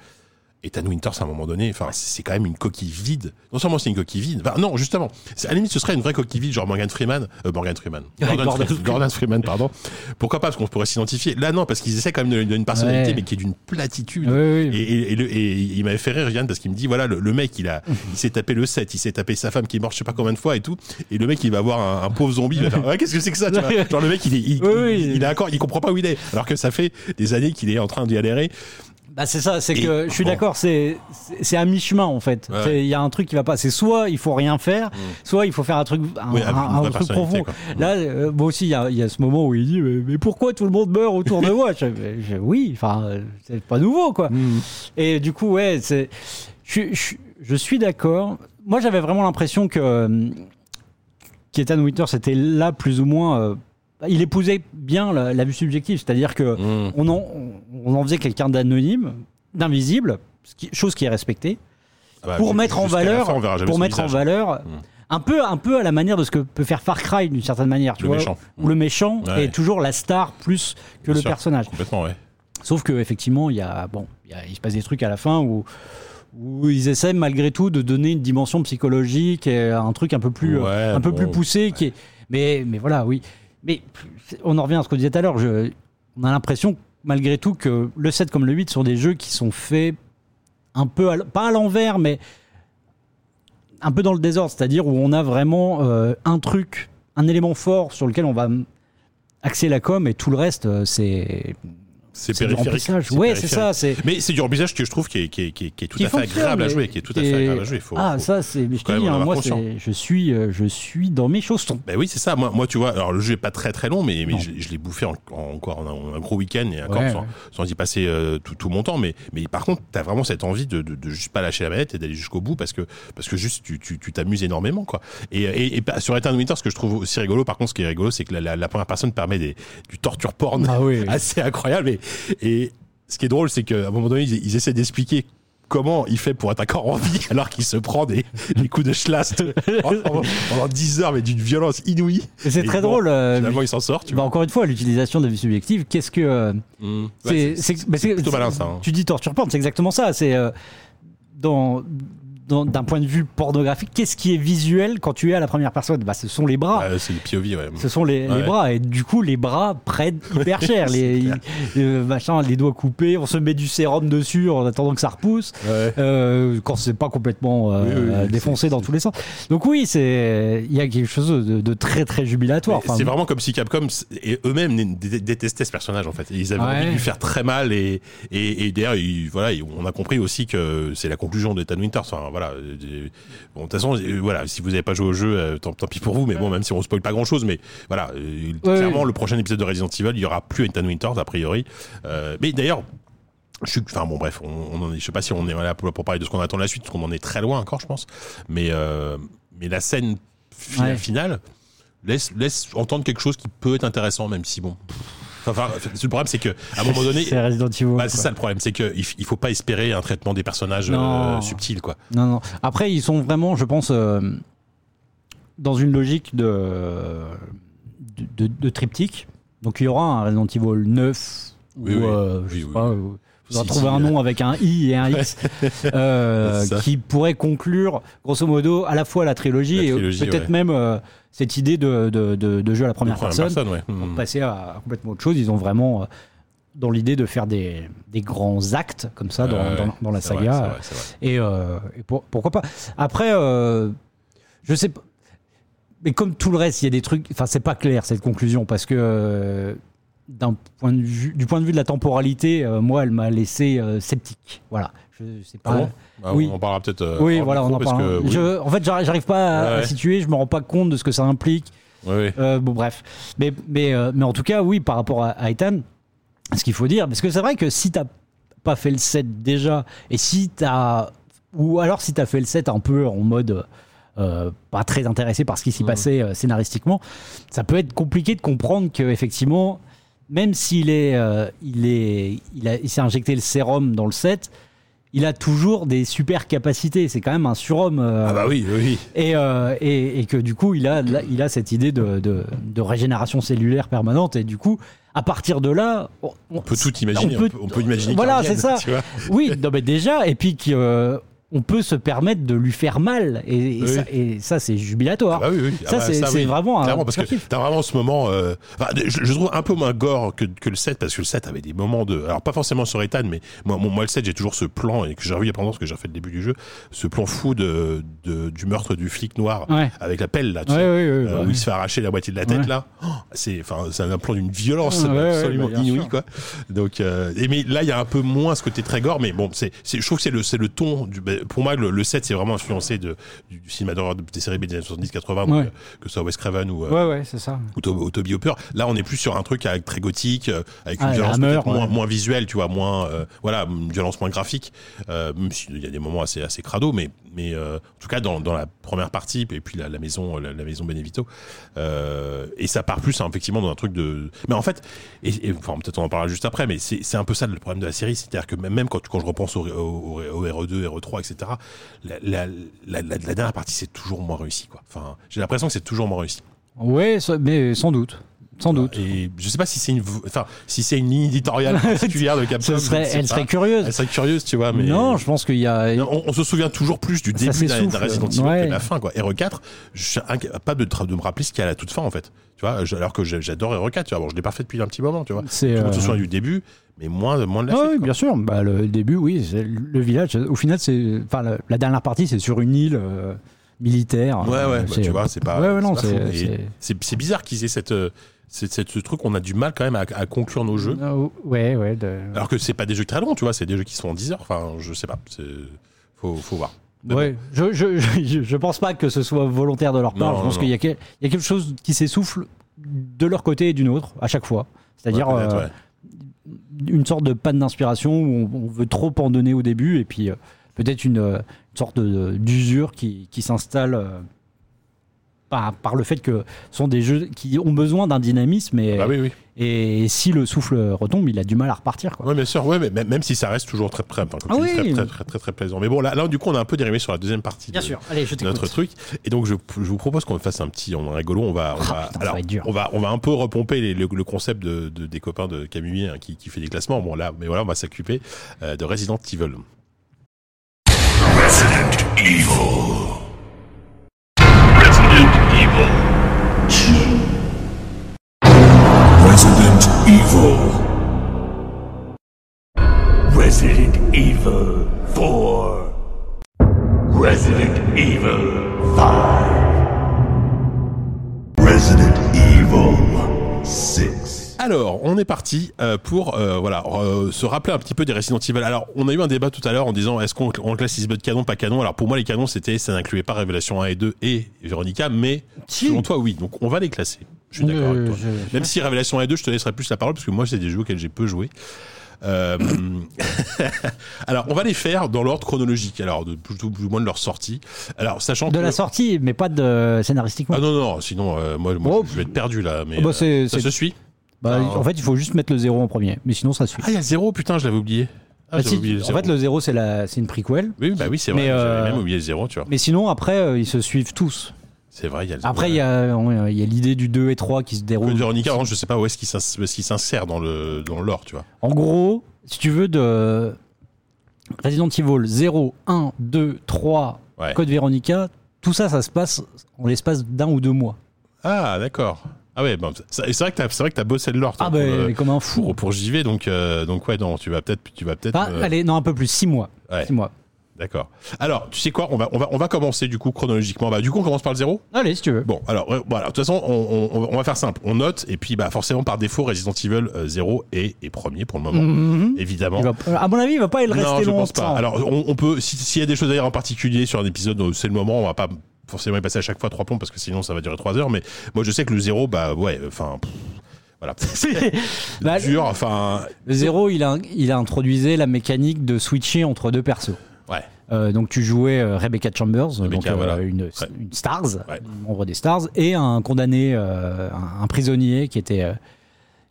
Ethan Winters, à un moment donné, enfin, c'est quand même une coquille vide. Non seulement c'est une coquille vide, enfin, non, justement, à la limite, ce serait une vraie coquille vide, genre Morgan Freeman, euh, Morgan Freeman, Gordon, Gordon Freeman, Gordon Freeman, pardon. Pourquoi pas, parce qu'on pourrait s'identifier. Là, non, parce qu'ils essaient quand même de lui donner une personnalité, Ouais. mais qui est d'une platitude. Oui, oui. Et, et- et le- et il m'avait fait rire, Yann, parce qu'il me dit voilà, le, le mec, il a, il s'est tapé le 7, il s'est tapé sa femme qui est morte, je sais pas combien de fois et tout. Et le mec, il va voir un, un pauvre zombie, il va faire qu'est-ce que c'est que ça, tu vois? Genre, le mec, il est, il, il- il est encore, il comprend pas où il est. Alors que ça fait des années qu'il est en train d'y adhérer. Bah c'est ça, c'est que je suis bon. d'accord, c'est à mi-chemin en fait. Ouais. Il y a un truc qui va pas. C'est soit il faut rien faire, soit il faut faire un truc, un, Oui, truc profond. quoi. Là, euh, moi aussi, il y a, il y a ce moment où il dit mais, mais pourquoi tout le monde meurt autour de moi? Je, je- Oui, enfin euh, c'est pas nouveau quoi. Et du coup ouais, c'est je, je, je suis d'accord. Moi j'avais vraiment l'impression que euh, qu'Ethan Winters était là plus ou moins. Euh, il épousait bien la, la vue subjective, c'est-à-dire que Mmh. on en, on en faisait quelqu'un d'anonyme, d'invisible, chose qui est respectée, Ah bah, pour mettre en valeur, fin, pour mettre en valeur, Mm. un peu, un peu à la manière de ce que peut faire Far Cry d'une certaine manière, tu Le vois, méchant. où le méchant Ouais. est toujours la star plus que Bien le sûr. personnage. Complètement, ouais. Sauf que effectivement, il y a, bon, il, y a- il se passe des trucs à la fin où où ils essaient malgré tout de donner une dimension psychologique et un truc un peu plus, Ouais, un peu bon, plus poussé. Qui est... mais, mais voilà, oui. Mais on en revient à ce qu'on disait tout à l'heure. On a l'impression, malgré tout, que le 7 comme le 8 sont des jeux qui sont faits un peu, pas à l'envers, mais un peu dans le désordre. C'est-à-dire où on a vraiment euh, un truc, un élément fort sur lequel on va axer la com et tout le reste, euh, c'est. C'est du périphérique. remplissage. Ouais, c'est ça. C'est Mais c'est du remplissage que je trouve qui est, qui est, qui est, qui est tout à fait agréable à mais jouer, qui est tout à fait agréable à jouer. Faut, ah, faut- ça, c'est. mais Je te dis, hein, moi, je suis, euh, je suis dans mes chaussons. Ben oui, c'est ça. Moi, moi, tu vois, alors le jeu est pas très très long, mais, mais je, je l'ai bouffé en, en- encore en un, un gros week-end et encore Ouais, sans, ouais. sans y passer euh, tout, tout mon temps. Mais, mais par contre, t'as vraiment cette envie de, de, de juste pas lâcher la manette et d'aller jusqu'au bout parce que, parce que juste tu tu- tu t'amuses énormément, quoi. Et, et, et sur Ethan Winter, ce que je trouve aussi rigolo, par contre, ce qui est rigolo, c'est que la, la, la première personne permet des, du torture porn Ah oui. assez incroyable. Et, et ce qui est drôle, c'est qu'à un moment donné, ils, ils essaient d'expliquer comment il fait pour être encore en vie alors qu'il se prend des, des coups de schlast pendant, pendant 10 heures, mais d'une violence inouïe. C'est très bon, drôle. euh, Finalement, il s'en sort, tu bah, vois. encore une fois, l'utilisation de la vie subjective, qu'est-ce que. euh, Mmh. C'est c'est- plutôt malin, ça, hein. Tu dis torture porn, c'est exactement ça. C'est euh, dans- d'un point de vue pornographique, qu'est-ce qui est visuel quand tu es à la première personne? Bah, Ce sont les bras. Ouais, c'est le POV, ouais. Ce sont les, bras et du coup les bras prennent hyper cher, les, euh, machin, les doigts coupés, on se met du sérum dessus en attendant que ça repousse. Ouais. Euh, quand c'est pas complètement euh, Oui, défoncé dans tous les sens. Donc oui, c'est il y a quelque chose de, de très très jubilatoire. Enfin, c'est vraiment comme si Capcom et eux-mêmes détestaient ce personnage en fait. Et ils avaient envie de lui faire très mal et et, et d'ailleurs ils- voilà on a compris aussi que c'est la conclusion de Tan Winters. Enfin voilà. euh, Bon, de toute façon euh, voilà si vous n'avez pas joué au jeu euh, tant, tant pis pour vous mais bon même si on spoil pas grand chose mais voilà clairement le prochain épisode de Resident Evil il y aura plus Ethan Winters a priori. Mais d'ailleurs je suis, enfin bon bref, on, on en est, je sais pas si on est là pour, pour parler de ce qu'on attend de la suite, parce qu'on en est très loin encore, je pense. Mais euh, mais la scène fi- Ouais. finale laisse laisse entendre quelque chose qui peut être intéressant, même si bon. Enfin, le problème c'est que à un moment donné, c'est Resident Evil. bah, c'est ça le problème, c'est que il, faut pas espérer un traitement des personnages euh, subtil, quoi. Non, non. Après, ils sont vraiment, je pense, euh, dans une logique de, de, de- de triptyque. Donc il y aura un Resident Evil 9 Oui, ou oui. euh, je Oui, sais oui. pas, euh, faudra Si, trouver si, un euh. nom avec un I et un X euh, qui pourrait conclure grosso modo à la fois la trilogie, La et peut-être ouais. même euh, cette idée de, de, de- de jeu à la première première personne. personne, ouais. Pour Hmm. passer à, à complètement autre chose, ils ont vraiment euh, dans l'idée de faire des, des grands actes comme ça dans, dans- dans la saga. vrai, vrai. Et, euh, et pour- pourquoi pas Après, euh, je sais pas. Mais comme tout le reste, il y a des trucs. Enfin, c'est pas clair cette conclusion parce que point de vue, du point de vue de la temporalité, euh, moi, elle m'a laissé euh, sceptique. Voilà. Je sais pas. Ah bon Bah, oui. On en parlera peut-être. euh, oui, voilà, on en parce parle. que, oui. Je- en fait, j'arrive pas à, Ouais, à situer, je me rends pas compte de ce que ça implique. Ouais, bon, bref. Mais, mais, mais en tout cas, oui, par rapport à, à Ethan, ce qu'il faut dire, parce que c'est vrai que si t'as pas fait le set déjà, et si t'as. Ou alors si t'as fait le set un peu en mode. euh, pas très intéressé par ce qui s'y Mhm. passait euh, scénaristiquement, ça peut être compliqué de comprendre que effectivement, même s'il est, euh, il est, il, a- il s'est injecté le sérum dans le set, il a toujours des super capacités. C'est quand même un surhomme. euh, Ah bah oui, oui, et, euh, et, et que du coup, il a, là, il a cette idée de, de, de régénération cellulaire permanente. Et du coup, à partir de là, on, On peut tout imaginer. On peut, on peut imaginer. Voilà, c'est ça. revienne, tu vois. Oui, non, mais déjà, et puis qu'on on peut se permettre de lui faire mal. Et, et Oui. ça, c'est jubilatoire. Ah bah oui, oui. Ah Ça, bah, c'est- vraiment un Clairement, parce que t'as vraiment ce moment. euh, enfin, je, je trouve un peu moins gore que, que le 7, parce que le 7 avait des moments de. Alors, pas forcément sur Ethan, mais moi, moi, le 7, j'ai toujours ce plan, et que j'ai revu il y a pendant ce que j'ai fait le début du jeu, ce plan fou de, de- du meurtre du flic noir Ouais. avec la pelle, là, tu Ouais, sais, euh, où il se fait arracher la moitié de la tête, Ouais. là. Oh, c'est enfin, c'est un plan d'une violence absolument inouïe, quoi. Donc, euh, et mais là, il y a un peu moins ce côté très gore, mais bon, c'est, c'est- je trouve que c'est le, c'est le ton. Du, bah, pour moi, le, le 7, c'est vraiment influencé de, du, du cinéma d'horreur de- des séries B des années 70-80, donc, Ouais. euh, que ce soit Wes Craven ou, euh, Ouais, ouais, c'est ça. ou, ou Toby Hooper. Là, on est plus sur un truc avec très gothique, euh, avec une Ah, violence Hammer, moins, moins visuelle, tu vois, moins, euh, voilà, une violence moins graphique. Euh, même s'il y a des moments assez, assez crado, mais, mais euh, en tout cas dans, dans la première partie, et puis la, la maison, la, la maison Benevito. Et ça part plus hein, effectivement dans un truc de. Mais en fait, et, et- enfin peut-être on en parlera juste après, mais c'est un peu ça le problème de la série, c'est-à-dire que même, quand, quand je repense au, au, au RE2, RE3, etc. La, la, dernière partie c'est toujours moins réussi, quoi. Enfin, j'ai l'impression que c'est toujours moins réussi. Ça- mais sans doute. Sans doute. Et je sais pas si c'est une, enfin, si c'est une ligne éditoriale particulière de Capcom. Serait, elle pas. serait curieuse. Elle serait curieuse, tu vois, mais. Non, je pense qu'il y a. Non, on, on se souvient toujours plus du début d'un Resident Evil Ouais. que de la fin, quoi. RE4, je suis incapable de, de me rappeler ce qu'il y a à la toute fin, en fait. Tu vois, alors que j'adore RE4, tu vois. Bon, je l'ai pas fait depuis un petit moment, tu vois. C'est. Monde se euh, souvient du début, mais moins, moins de la Ah suite. oui, quoi. bien sûr. Bah, le début, oui, le village. Au final, c'est, enfin, la, la dernière partie, c'est sur une île euh, militaire. Ouais, ouais, Euh, bah, c'est- tu vois, c'est pas. Ouais, ouais, non, c'est bizarre qu'ils aient cette, euh, cette- ce truc, on a du mal quand même à, à conclure nos jeux. Ah, ouais, ouais. de- Alors que c'est pas des jeux très longs, tu vois, c'est des jeux qui sont en 10 heures. Enfin, je sais pas. c'est- Faut, faut voir. Ouais, je, je, je, je pense pas que ce soit volontaire de leur part. Non, je pense qu'il y a, quel- il y a quelque chose qui s'essouffle de leur côté et d'une autre à chaque fois. C'est-à-dire Ouais, euh, ouais. une sorte de panne d'inspiration où on, on veut trop en donner au début et puis euh, peut-être une, euh, une sorte d'usure qui, qui s'installe euh, par, par le fait que ce sont des jeux qui ont besoin d'un dynamisme et, Bah oui, oui. et si le souffle retombe, il a du mal à repartir. Quoi. Ouais, bien sûr, ouais, mais même même si ça reste toujours très, très, enfin, Ah oui. très, très, très, très, très plaisant. Mais bon, là, là, du coup, on a un peu dérivé sur la deuxième partie de, allez, je de notre truc. Et donc, je, je vous propose qu'on fasse un petit, on rigolo, on va, on va, putain, ça alors, va être dur. on va, on va un peu repomper les- le, le concept de, de- des copains de Camille hein, qui, qui fait des classements. Bon, là, mais voilà, on va s'occuper euh, de Resident Evil. Resident Evil. Resident Evil 2. Resident Evil 4. Resident Evil 5. Resident Evil 6. Alors, on est parti euh, pour euh, voilà euh, se rappeler un petit peu des Resident Evil. Alors, on a eu un débat tout à l'heure en disant est-ce qu'on on classe Lisbeth canon, pas canon? Alors, pour moi, les canons, c'était ça n'incluait pas Révélation 1 et 2 et Véronica, mais Si. selon toi, oui. Donc, on va les classer. Je suis d'accord avec toi. je- Même si Révélation 1 et 2, je te laisserai plus la parole parce que moi, c'est des jeux auxquels j'ai peu joué. Euh, alors, on va les faire dans l'ordre chronologique, alors de plus ou moins de leur sortie. Alors, sachant De que la sortie, mais pas de scénaristiquement. ah non non, sinon euh, moi, moi Oh. je vais être perdu là. Mais Oh, bah, euh, ça se suit. Bah, Ah. en fait, il faut juste mettre le zéro en premier, mais sinon ça suit. Ah, il y a le zéro, putain, je l'avais oublié. Ah, Bah, j'avais si, oublié le en zéro. fait, le zéro, c'est la, c'est une prequel. Oui, bah oui, c'est vrai. Mais, J'avais euh, même oublié le zéro, tu vois. Mais sinon, après, euh, ils se suivent tous. C'est vrai, il y a le zéro. Après, il y a, on- il y a l'idée du 2 et 3 qui se Code déroulent. Véronica, par contre, je sais pas où est-ce qu'il s'ins- où est-ce qu'il s'insère dans le dans l'or, tu vois. En gros, si tu veux, de Resident Evil 0, 1, 2, 3, Ouais. Code Veronica, tout ça, ça se passe en l'espace d'un ou deux mois. Ah, d'accord. Ah ouais, bon, c'est vrai que t'as c'est vrai que t'as bossé lore. toi, Ah, pour, bah, le- comme un fou. pour, pour JV, donc euh, donc ouais, non, tu vas peut-être tu vas peut-être. Ah, euh, allez, non, un peu plus, 6 mois. ouais. Six mois. D'accord. Alors, tu sais quoi on va, on, va, on va commencer du coup chronologiquement. Bah, du coup, on commence par le zéro Allez, si tu veux. Bon, alors euh, voilà, de toute façon, on, on- on va faire simple. On note, et puis bah, forcément, par défaut, Resident Evil euh, 0 est, est premier pour le moment, Mhm. évidemment. Il va- à mon avis, il va pas y rester Non, je pense pas. Alors, on, on peut, si- s'il y a des choses à dire en particulier sur un épisode, euh, c'est le moment, on va pas forcément y passer à chaque fois trois plombs parce que sinon ça va durer trois heures, mais moi je sais que le 0, bah ouais, enfin. Voilà. C'est Bah, dur, enfin. Le zéro, il a, il a introduisé la mécanique de switcher entre deux persos. Ouais. Euh, donc tu jouais euh, Rebecca Chambers, Rebecca, donc, euh, voilà. une, une Stars, Ouais. membre des Stars, et un condamné, euh, un, un prisonnier qui était, euh,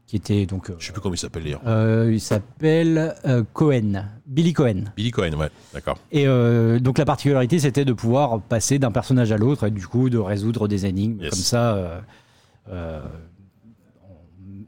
qui était donc, euh, Je sais plus comment il s'appelle d'ailleurs. euh, il s'appelle euh, Cohen, Billy Cohen. Billy Cohen, ouais, d'accord. Et euh, donc la particularité, c'était de pouvoir passer d'un personnage à l'autre et du coup de résoudre des énigmes Yes. comme ça.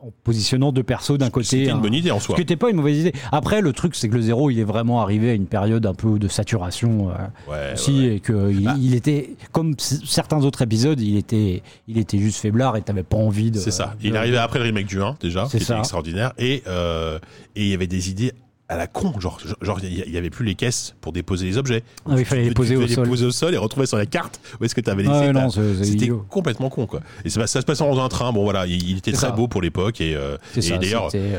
En, positionnant deux persos d'un côté. C'était une un- bonne idée en Ce soi. qui n'était pas une mauvaise idée. Après, le truc, c'est que le zéro, il est vraiment arrivé à une période un peu de saturation euh, Ouais, aussi, ouais, ouais. et que il, Ah. il était, comme certains autres épisodes, il était, il était juste faiblard et t'avais pas envie de. C'est ça. de- Il est arrivé après le remake du 1, déjà, qui C'est était extraordinaire. Et, euh, et il y avait des idées à la con. Genre, genre il y- il y avait plus les caisses pour déposer les objets. Ah il fallait les Tu poser devais au sol. les poser au sol et retrouver sur la carte où est-ce que tu avais laissé. Non, c'est- c'est C'était complètement con, quoi. Et ça, ça se passait dans un train. Bon, voilà, il, il était très ça. beau pour l'époque. Et, euh, et d'ailleurs, euh,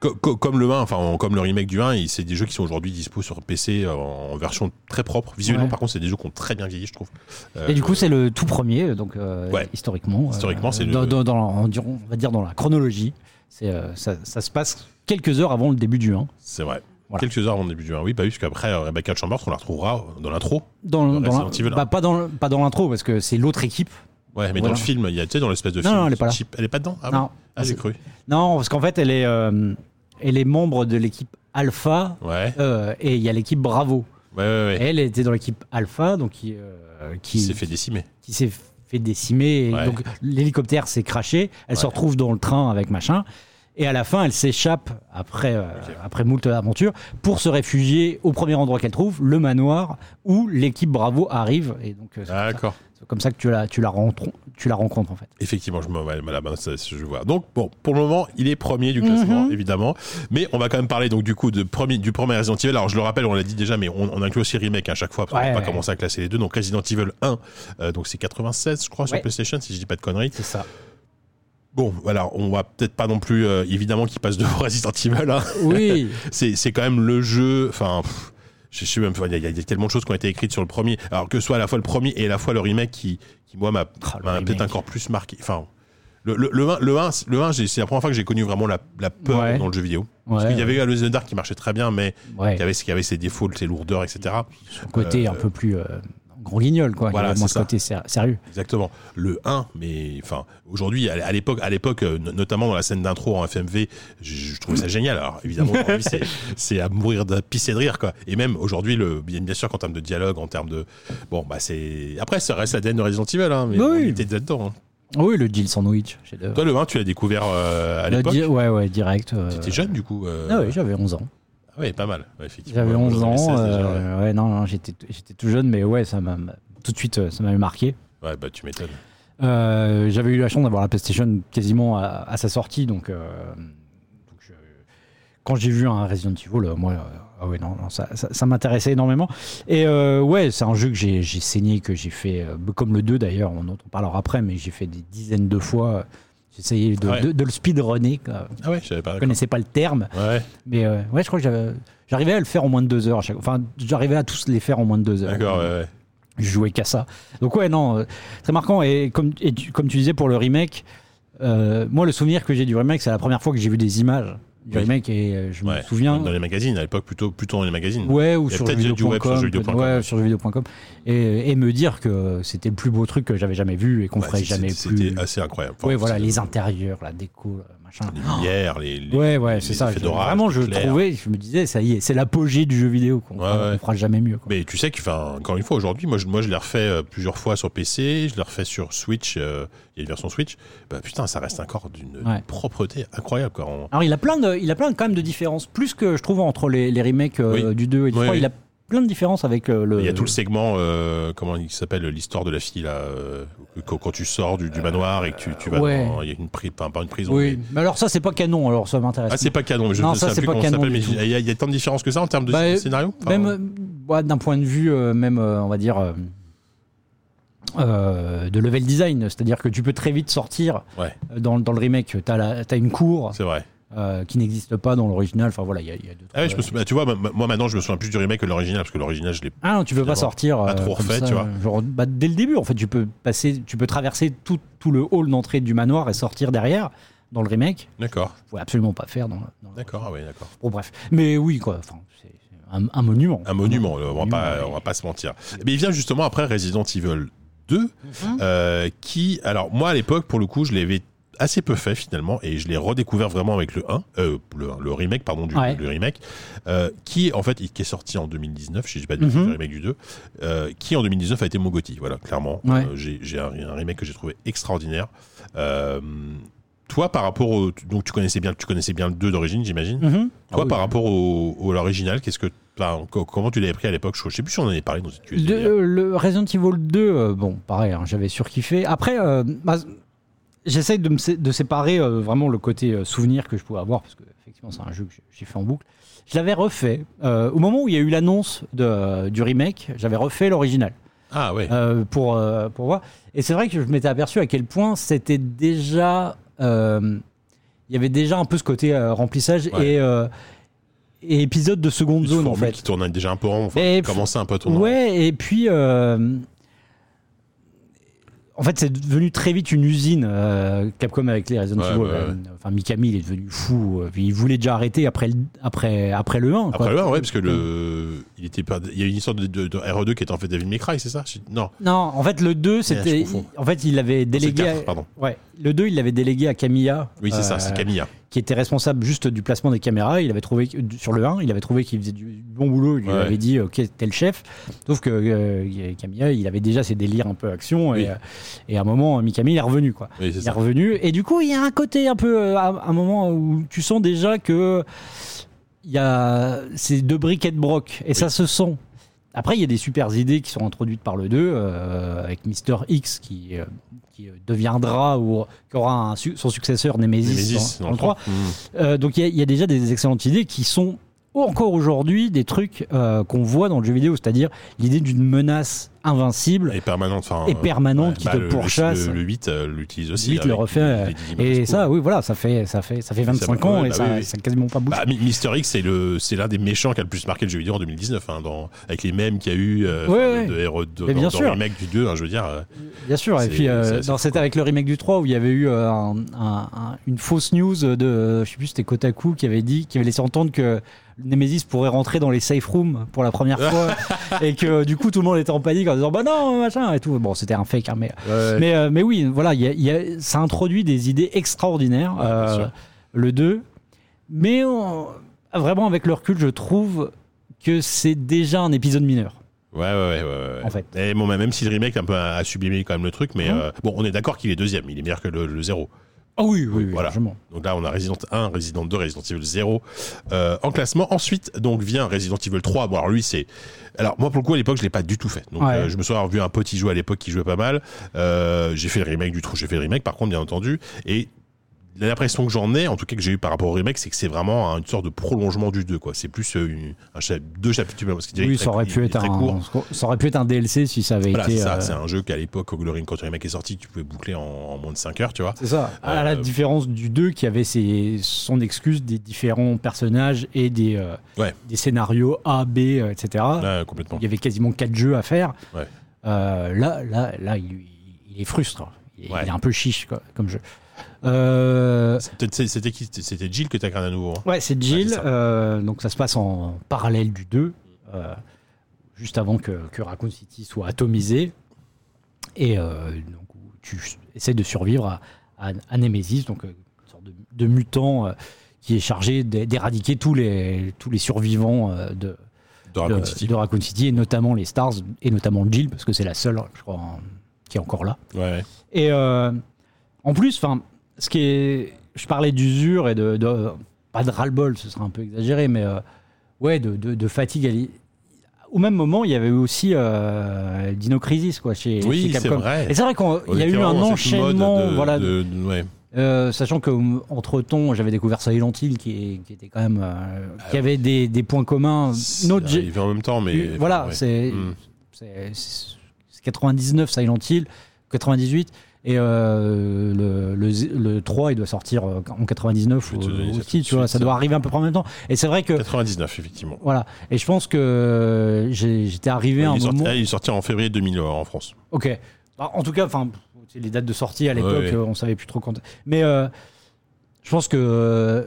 co- co- comme le 1, enfin, comme le remake du 1, il- c'est des jeux qui sont aujourd'hui dispo sur PC en, en version très propre. Visuellement, Ouais. par contre, c'est des jeux qui ont très bien vieilli, je trouve. Euh, Et du coup, c'est le tout premier, donc euh, Ouais. historiquement. Historiquement, c'est le- dans, dans- on va dire dans la chronologie. Euh, ça, ça se passe quelques heures avant le début du 1. c'est vrai. Voilà. Quelques heures avant le début du 1, oui, bah oui, parce qu'après, euh, Rebecca Chambers, on la retrouvera dans l'intro. Dans, Dans la- bah, pas dans, pas dans l'intro, parce que c'est l'autre équipe. Ouais, mais Voilà. dans le film, il y a, tu sais, dans l'espèce de Non, film. non, elle est pas là. Elle est pas dedans? Ah, Non. bon? Ah, j'ai cru. Non, parce qu'en fait, elle est, euh, elle est membre de l'équipe Alpha Ouais, euh, et il y a l'équipe Bravo. ouais, ouais. ouais. Elle était dans l'équipe Alpha, donc qui, euh, qui, s'est fait décimer. qui s'est fait décimer. et Ouais. Donc l'hélicoptère s'est craché. Elle se retrouve dans le train avec machin. Et à la fin, elle s'échappe après, euh, après moult aventures pour se réfugier au premier endroit qu'elle trouve, le manoir, où l'équipe Bravo arrive. Et donc, euh, D'accord. C'est comme ça que tu la, tu la, rencontres, tu la rencontres, en fait. Effectivement, je me ouais, bah, ça, je vois. Donc bon, pour le moment, il est premier du classement, Mhm. évidemment. Mais on va quand même parler donc du coup de premier, du premier Resident Evil. Alors je le rappelle, on l'a dit déjà, mais on, on inclut aussi remake à chaque fois parce qu'on Ouais, pas commencer à classer les deux. Donc Resident Evil 1, euh, donc c'est 96, je crois, sur. PlayStation, si je dis pas de conneries. C'est ça. Bon, voilà, on va peut-être pas non plus, euh, évidemment, qu'il passe devant Resident Evil. Hein. Oui. c'est c'est quand même le jeu. Enfin, pff, je sais même. Il y, a- il y a tellement de choses qui ont été écrites sur le premier. Alors que ce soit à la fois le premier et à la fois le remake qui, qui moi, m'a Ah, peut-être encore plus marqué. Enfin, le, le, le 1, le 1, le 1, j'ai- c'est la première fois que j'ai connu vraiment la, la peur Ouais. dans le jeu vidéo. Ouais, Parce qu'il y avait eu Alone in the Dark qui marchait très bien, mais ouais. qui avait, qui avait ses défauts, ses lourdeurs, etc. Son côté Euh, un peu plus euh, gros guignol, quoi. voilà, Il y ce ça. côté sérieux. Exactement. Le 1, mais enfin, aujourd'hui, à l'époque, à l'époque, euh, no- notamment dans la scène d'intro en FMV, je, je trouvais ça génial. Alors évidemment, c'est, à mourir de pisser de rire, quoi. Et même aujourd'hui, le, bien, sûr qu'en termes de dialogue, en termes de, bon, bah c'est, après, ça reste l'ADN de Resident Evil, hein, mais Oui. on était dedans. hein. Oui, le deal sandwich. Toi, le 1, tu l'as découvert euh, à l'époque. Ouais, ouais, direct. euh, T'étais jeune, du coup. euh, Ah oui, j'avais 11 ans. Ouais, pas mal. Ouais, effectivement. J'avais Ouais, moi, 11 j'en avais ans. 16 déjà, ouais. euh, ouais, non, non, j'étais j'étais tout jeune, mais ouais, ça m'a tout de suite, euh, ça m'avait marqué. Ouais, bah tu m'étonnes. Euh, j'avais eu la chance d'avoir la PlayStation quasiment à, à sa sortie, donc, euh, donc je- quand j'ai vu un Resident Evil, moi, euh, ah ouais, non, non, ça, ça- ça m'intéressait énormément. Et ouais, c'est un jeu que j'ai saigné, que j'ai fait, comme le 2 d'ailleurs, on en parlera après, mais j'ai fait des dizaines de fois. Essayé de, Ouais. de- de le speedrunner. Ah ouais, je savais pas. Je d'accord. connaissais pas le terme, Ouais, mais euh, ouais, je crois que j'arrivais à le faire en moins de deux heures chaque Enfin, j'arrivais à tous les faire en moins de deux heures. d'accord, ouais, ouais. Je jouais qu'à ça. Donc ouais, non, euh, très marquant. Et comme, et tu, comme tu disais pour le remake, euh, moi le souvenir que j'ai du remake, c'est la première fois que j'ai vu des images du Oui. remake et euh, je Ouais. me souviens. Dans les magazines, à l'époque, plutôt, plutôt dans les magazines. Ouais, ou sur jeuxvideo.com. jeuxvideo.com. Ouais, sur jeuxvideo.com. Et, et me dire que c'était le plus beau truc que j'avais jamais vu et qu'on Ouais, ferait c'était- jamais C'était plus. assez incroyable. Ouais, Enfin, voilà, c'est- les intérieurs, la déco, machin. les lumières, les, les- Ouais, ouais, c'est ça. Je- vraiment, je clair. trouvais, je me disais, ça y est, c'est l'apogée du jeu vidéo. Ouais, fera, ouais. on fera jamais mieux. quoi. Mais tu sais qu'enfin, encore une fois, aujourd'hui, moi, je, moi, je l'ai refait euh, plusieurs fois sur PC, je l'ai refait sur Switch, euh, il y a une version Switch. Bah putain, ça reste encore d'une Ouais. propreté incroyable. Quoi. On- Alors il a plein de, il a plein quand même de différences, plus que je trouve entre les, les remakes euh, Oui. du 2 et du Oui, 3. oui. Il a plein de différences avec euh, le. Il y a tout le segment, euh, comment il s'appelle, l'histoire de la fille, là, euh, quand, quand tu sors du, du manoir et que tu, tu vas ouais. dans. Il y a une prison, pas, pas une prison. Oui, mais- mais alors ça c'est pas canon, alors ça m'intéresse. Ah, c'est pas canon, mais je Non, ne ça, sais plus pas comment ça s'appelle, mais il y, a- il y a tant de différences que ça en termes de Bah, scénario Enfin, même, bah, d'un point de vue même, on va dire, euh, de level design, c'est-à-dire que tu peux très vite sortir Ouais, dans, dans le remake. Tu as, une cour c'est vrai. Euh, qui n'existe pas dans l'original. Enfin voilà, il y a, il y a deux, Ah ouais, je trois- me souviens- tu vois, moi maintenant, je me souviens plus du remake que de l'original, parce que l'original, je l'ai. Ah non, tu peux pas sortir. pas euh, trop refait, ça, tu vois. Genre, bah, dès le début, en fait, tu peux passer, tu peux traverser tout, tout le hall d'entrée du manoir et sortir derrière dans le remake. D'accord, Je pouvais absolument pas faire dans. dans- d'accord, ah ouais, d'accord. Bon bref, mais oui quoi. Enfin, c'est un, un monument. Un monument, on va pas, monument, on va pas se mentir. Mais il vient justement après Resident Evil 2, Mhm. euh, qui, alors moi à l'époque, pour le coup, je l'avais assez peu fait finalement, et je l'ai redécouvert vraiment avec le 1, euh, le, 1, le remake, pardon, du Ouais. le remake, euh, qui en fait, qui est sorti en 2019, si je dis pas de bêtises, Mhm. le remake du 2, euh, qui en 2019 a été mon Gotti, voilà, clairement. Ouais. J'ai j'ai un, un remake que j'ai trouvé extraordinaire. Toi, par rapport au, donc tu connaissais bien, tu connaissais bien le 2 d'origine, j'imagine. Mhm. Toi, Ah oui. par rapport au, l'original, qu'est-ce que, enfin, comment tu l'avais pris à l'époque? Je sais plus si on en avait parlé dans cette QSD. De- le Resident Evil 2, euh, bon, pareil, hein, j'avais surkiffé. Après, euh, bah, j'essaye de, me sé- de séparer euh, vraiment le côté euh, souvenir que je pouvais avoir, parce que effectivement, c'est un jeu que j'ai- fait en boucle. Je l'avais refait. euh, au moment où il y a eu l'annonce de- du remake, j'avais refait l'original. Ah ouais. euh, pour, euh, pour voir. Et c'est vrai que je m'étais aperçu à quel point c'était déjà. euh, Il y avait déjà un peu ce côté euh, remplissage Ouais. et, euh, et épisode de seconde Une zone en formule fait. qui tournait déjà un peu rond, enfin, Et un peu à tourner. Ouais, et puis. euh, en fait, c'est devenu très vite une usine, euh, Capcom avec les Resident Ouais, Evil. ouais, ouais. Enfin, Mikami, il est devenu fou. euh, Il voulait déjà arrêter après le, après, après le 1. Après quoi. le 1, ouais, parce que le, il était pas, il y a une histoire de, de, de RE2 qui était en fait David May Cry, c'est ça? Non. Non, en fait, le 2, c'était. En fait, il l'avait délégué. le à- 4, pardon. Ouais, le 2, il l'avait délégué à Camilla. Oui, c'est ça, c'est euh, Camilla. Qui était responsable juste du placement des caméras. Il avait trouvé sur le 1, il avait trouvé qu'il faisait du bon boulot. Il lui Ouais. avait dit ok, t'es le chef. Sauf que euh, Camilla, il avait déjà ses délires un peu action et, euh, et à un moment, Mikami il est revenu quoi. Oui, Il est revenu et du coup, il y a un côté un peu euh, à un moment où tu sens déjà que il y a c'est de briques et de broc et ça se sent. Après, il y a des super idées qui sont introduites par le 2, euh, avec Mister X qui, euh, qui deviendra ou qui aura un son successeur Nemesis, Nemesis, dans, le 3. Mmh. Euh, donc il y a- il y, a déjà des excellentes idées qui sont encore aujourd'hui des trucs euh, qu'on voit dans le jeu vidéo, c'est-à-dire l'idée d'une menace invincible Et permanente, et permanente ouais, qui bah, te le- pourchasse. Le, le 8 euh, l'utilise aussi. Vite le avec refait. les- les Digimon et ça, oui, voilà, ça fait, ça fait, ça fait 25 Ça- ans ouais, et bah ça, oui, oui. ça quasiment pas bougé. Bah, Mi- Mister X, c'est le, c'est l'un des méchants qui a le plus marqué le jeu vidéo en 2019, hein, dans, avec les mêmes qu'il y a eu euh, Ouais, de, de RE2, Mais dans, bien dans sûr. le remake du 2, hein, je veux dire. euh, Bien sûr, et puis euh, dans- c'était avec le remake du 3 où il y avait eu un- un- un- une fausse news de, je sais plus, c'était Kotaku qui avait dit, qui avait laissé entendre que Nemesis pourrait rentrer dans les safe rooms pour la première fois et que du coup tout le monde était en panique en disant bah non machin et tout. Bon, c'était un fake, hein, mais mais, euh, mais oui, voilà, il y a- il y a- ça introduit des idées extraordinaires, Ouais, euh, le 2. Mais on- vraiment, avec le recul, je trouve que c'est déjà un épisode mineur, Ouais, ouais, ouais, ouais, en fait. Et bon, bah, même si le remake un peu a, a sublimé quand même le truc, mais euh, bon, on est d'accord qu'il est deuxième, il est meilleur que le, le 0. Ah oui, oui, oui, voilà. largement. Donc là, on a Resident 1, Resident 2, Resident Evil 0 euh, en classement. Ensuite, donc vient Resident Evil 3. Bon, alors lui, c'est. Alors moi, pour le coup, à l'époque, je l'ai pas du tout fait. Donc Ouais. euh, je me souviens avoir vu un petit jouer à l'époque qui jouait pas mal. Euh, j'ai fait le remake du trou, j'ai fait le remake, par contre, bien entendu. Et l'impression que j'en ai, en tout cas que j'ai eu par rapport au remake, c'est que c'est vraiment une sorte de prolongement du 2. quoi. C'est plus euh, une- un chap- deux chapitres parce est Oui, ça aurait pu être un, ça aurait pu être un DLC si ça avait Voilà, été. euh, C'est un jeu qu'à l'époque, au Glory, quand le remake est sorti, tu pouvais boucler en, en moins de 5 heures, tu vois. C'est ça. À la Euh, différence du 2 qui avait ses, son excuse des différents personnages et des, euh, Ouais. des scénarios A, B, etc. Là, complètement. Il y avait quasiment 4 jeux à faire. Ouais. Là, là, là, il, il est frustre. Il, Ouais. il est un peu chiche quoi, comme jeu. Euh, C'était Jill que t'as incarné à nouveau. hein ouais, c'est Jill. Ouais, c'est ça. euh, donc ça se passe en parallèle du 2, euh, juste avant que, que Raccoon City soit atomisé. Et euh, donc, tu essaies de survivre à, à, à Nemesis, donc une sorte de, de mutant qui est chargé d'é- d'éradiquer tous les, tous les survivants de, De Raccoon de- City. de Raccoon City, et notamment les Stars, et notamment Jill, parce que c'est la seule, je crois, qui est encore là. Ouais. Et euh, en plus, enfin, ce qui est, je parlais d'usure et de, de- pas de ras-le-bol, ce serait un peu exagéré, mais euh, ouais, de, de- de fatigue. Au même moment, il y avait eu aussi euh, Dino Crisis, quoi, chez, Oui, chez Capcom. vrai. Et c'est vrai qu'il y a eu un enchaînement, voilà, ouais. Euh, sachant que entre temps, j'avais découvert Silent Hill qui, qui était quand même, euh, qui avait des, des points communs. C'est Notre en même temps, mais. voilà, ouais. c'est Mm. c'est- c'est 99 Silent Hill, 98. Et euh, le, le, le 3, il doit sortir euh, en 99 Je vais te donner ça tout aussi, tu vois, suite, ça ça. doit arriver un peu près en même temps. Et c'est vrai que, 99, effectivement. voilà. Et je pense que j'étais arrivé à un il, sorti, moment. ah, il est sorti en février 2000 en France. Ok. Bah, en tout cas, enfin, les dates de sortie à l'époque, Ouais, ouais. euh, on savait plus trop quand. Mais euh, je pense que euh,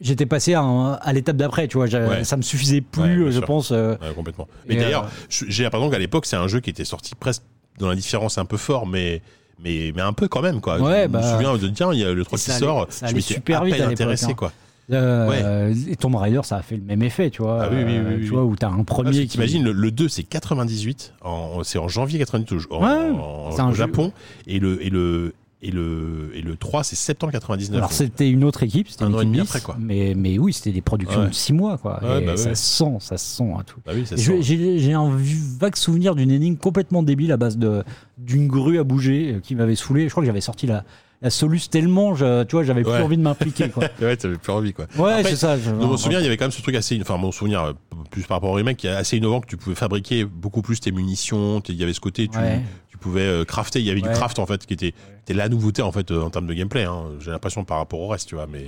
j'étais passé à, l'étape d'après, tu vois. Ouais. Ça me suffisait plus, Ouais, je sûr. pense. euh, Ouais, complètement. Mais d'ailleurs, euh, j'ai l'impression qu'à l'époque, c'est un jeu qui était sorti presque dans la différence un peu fort, mais. Mais, mais un peu quand même quoi. Ouais, je bah, me souviens de dire il y a le 3 et qui sort, ça je m'étais super à vite à intéressé hein. quoi. euh, Et Tomb Raider, ça a fait le même effet, tu vois. Ah oui, oui, oui, euh, tu vois, où t'as un Ah, premier qui. T'imagines, le, le 2 c'est 98, en- c'est en janvier 98 au, en- Ouais, en- un au jeu. Japon, et le, et, le, et, le, et le 3 c'est septembre 99. Alors c'était une autre équipe, c'était Un an et demi après, quoi. Mais, mais oui, c'était des productions Ouais. de 6 mois, quoi. Ouais, et bah ça ouais. se sent, ça se sent à tout. Bah oui, J'ai un vague souvenir d'une énigme complètement débile à base de d'une grue à bouger euh, qui m'avait saoulé. Je crois que j'avais sorti la, la soluce tellement, je- tu vois, j'avais plus envie de m'impliquer. quoi. Ouais, t'avais plus envie quoi. Ouais, c'est ça. je- Dans mon souvenir, il y avait quand même ce truc assez, enfin mon souvenir euh, plus par rapport au remake, qui est assez innovant que tu pouvais fabriquer beaucoup plus tes munitions. Il y avait ce côté, tu, Ouais. tu pouvais euh, crafter. Il y avait Ouais. du craft en fait qui était, était la nouveauté en fait euh, en termes de gameplay. hein. J'ai l'impression par rapport au reste, tu vois. Mais,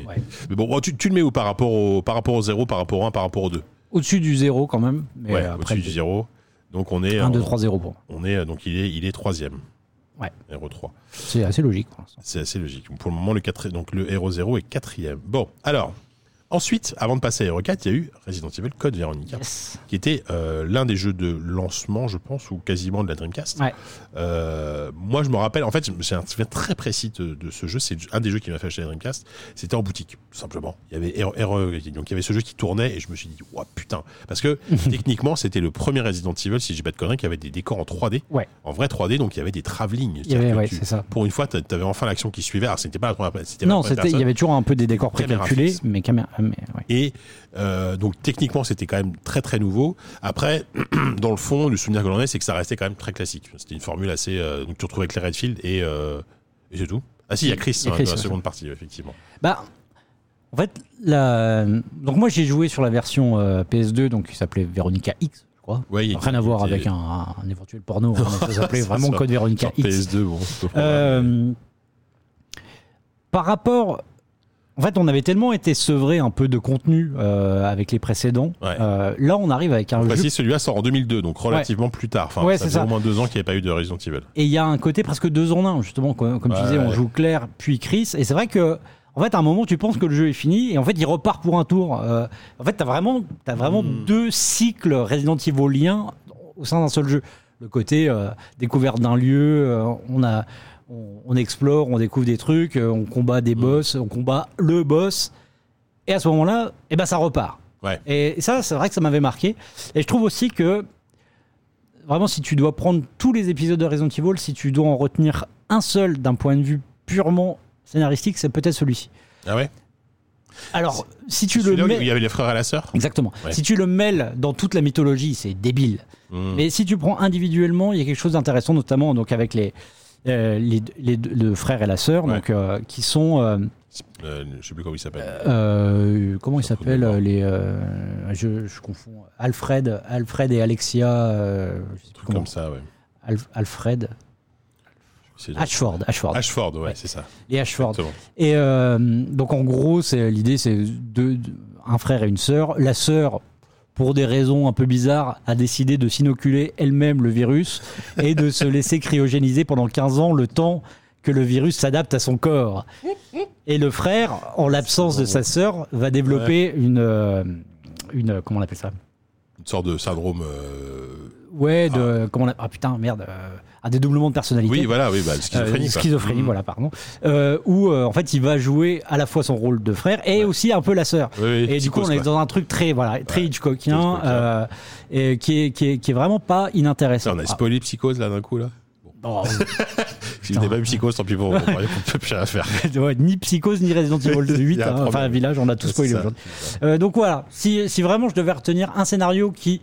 bon, bon, tu, tu le mets où par rapport au par rapport au 0, par rapport au 1, par rapport au 2 Au-dessus du zéro quand même. Mais Ouais, au-dessus du 0. Donc on est, 1, en- 2, 3, 0 pour on est donc il est il est troisième. Ouais. Hero 3. C'est assez logique pour l'instant. C'est assez logique. Pour le moment, le, 4, donc le Hero 0 est quatrième. Bon, alors, ensuite, avant de passer à Hero 4, il y a eu Resident Evil Code Veronica, Yes. qui était euh, l'un des jeux de lancement, je pense, ou quasiment de la Dreamcast. Ouais. Euh, moi, je me rappelle, en fait, j'ai un souvenir très précis de, de ce jeu. C'est un des jeux qui m'a fait acheter la Dreamcast. C'était en boutique, tout simplement. Il y avait Hero- Hero- donc il y avait ce jeu qui tournait et je me suis dit, ouais, putain. Parce que techniquement, c'était le premier Resident Evil, si j'ai pas de conneries, qui avait des décors en 3D. Ouais. En vrai 3D, donc il y avait des travelling. Ouais, pour une fois, tu avais enfin l'action qui suivait. Alors, c'était pas la première Non, il y avait toujours un peu des décors précalculés, mais caméra. Mais, ouais. Et euh, donc, techniquement, c'était quand même très très nouveau. Après, dans le fond, le souvenir que l'on a, c'est que ça restait quand même très classique. C'était une formule assez. euh, donc, tu retrouvais Claire Redfield et, euh, et c'est tout. Ah, si, il y a Chris, y a hein, Chris, dans la seconde partie, effectivement. Bah, en fait, la... donc moi j'ai joué sur la version euh, PS2, donc qui s'appelait Veronica X, je crois. Ouais, Rien à voir avec un, un éventuel porno, hein, ça s'appelait vraiment ça. Code Veronica X. PS2, bon, par rapport. En fait, on avait tellement été sevré un peu de contenu euh, avec les précédents. Ouais. Euh, là, on arrive avec un jeu. précise, celui-là sort en 2002, donc relativement plus tard. Enfin, Ouais, ça c'est fait ça. au moins deux ans qu'il n'y avait pas eu de Resident Evil. Et il y a un côté presque deux en un, justement, comme, comme tu Ouais, disais, on joue Claire puis Chris. Et c'est vrai que, en fait, à un moment, tu penses que le jeu est fini, et en fait, il repart pour un tour. Euh, en fait, t'as vraiment, as vraiment Hmm. deux cycles Resident Eviliens au sein d'un seul jeu. Le côté euh, découverte d'un lieu, euh, on a, on, on explore, on découvre des trucs, euh, on combat des Hmm. boss, on combat le boss. Et à ce moment-là, eh ben, ça repart. Ouais. Et ça, c'est vrai que ça m'avait marqué. Et je trouve aussi que, vraiment, si tu dois prendre tous les épisodes de Resident Evil, si tu dois en retenir un seul d'un point de vue purement scénaristique, c'est peut-être celui-ci. Ah ouais? Alors, si tu le mets. il y avait les frères et la sœur? Exactement. Ouais. Si tu le mêles dans toute la mythologie, c'est débile. Hmm. Mais si tu prends individuellement, il y a quelque chose d'intéressant, notamment donc avec les, euh, les, les deux- le frère et la sœur, Ouais. donc qui sont euh, Euh, je sais plus comment il s'appelle. euh, comment ils s'appellent les euh, je, je confonds Alfred, Alfred et Alexia, euh, je sais plus comme ça, ouais. Alf- Alfred, Ashford, Ashford, Ashford, ouais, c'est ça. et Ashford. Exactement. Et euh, donc en gros, c'est l'idée, c'est deux- un frère et une sœur. La sœur, pour des raisons un peu bizarres, a décidé de s'inoculer elle-même le virus et de se laisser cryogéniser pendant 15 ans, le temps que le virus s'adapte à son corps. Et le frère, en l'absence de sa sœur, va développer une, euh, une comment on appelle ça? Une sorte de syndrome. euh, Ouais, de comment on a- ah putain merde, euh, un dédoublement de personnalité. Oui, voilà, oui, bah, schizophrénie. Euh, schizophrénie, Hmm. voilà, pardon. Euh, où euh, en fait il va jouer à la fois son rôle de frère et aussi un peu la sœur. Oui, oui, Et du coup, on est quoi. dans un truc très, voilà, très Ouais, Hitchcockien, Hitchcockien. euh, et qui est, qui est, qui est vraiment pas inintéressant. Ça, on a spoilé Psychose là d'un coup là? Ah, Si vous pas eu Psychose, tant pis pour vous. On peut plus rien à faire. ouais, ni Psychose ni Resident Evil 8, Il y a un hein, enfin Village, on a tout spoilé aujourd'hui. Euh, donc voilà, si, si vraiment je devais retenir un scénario qui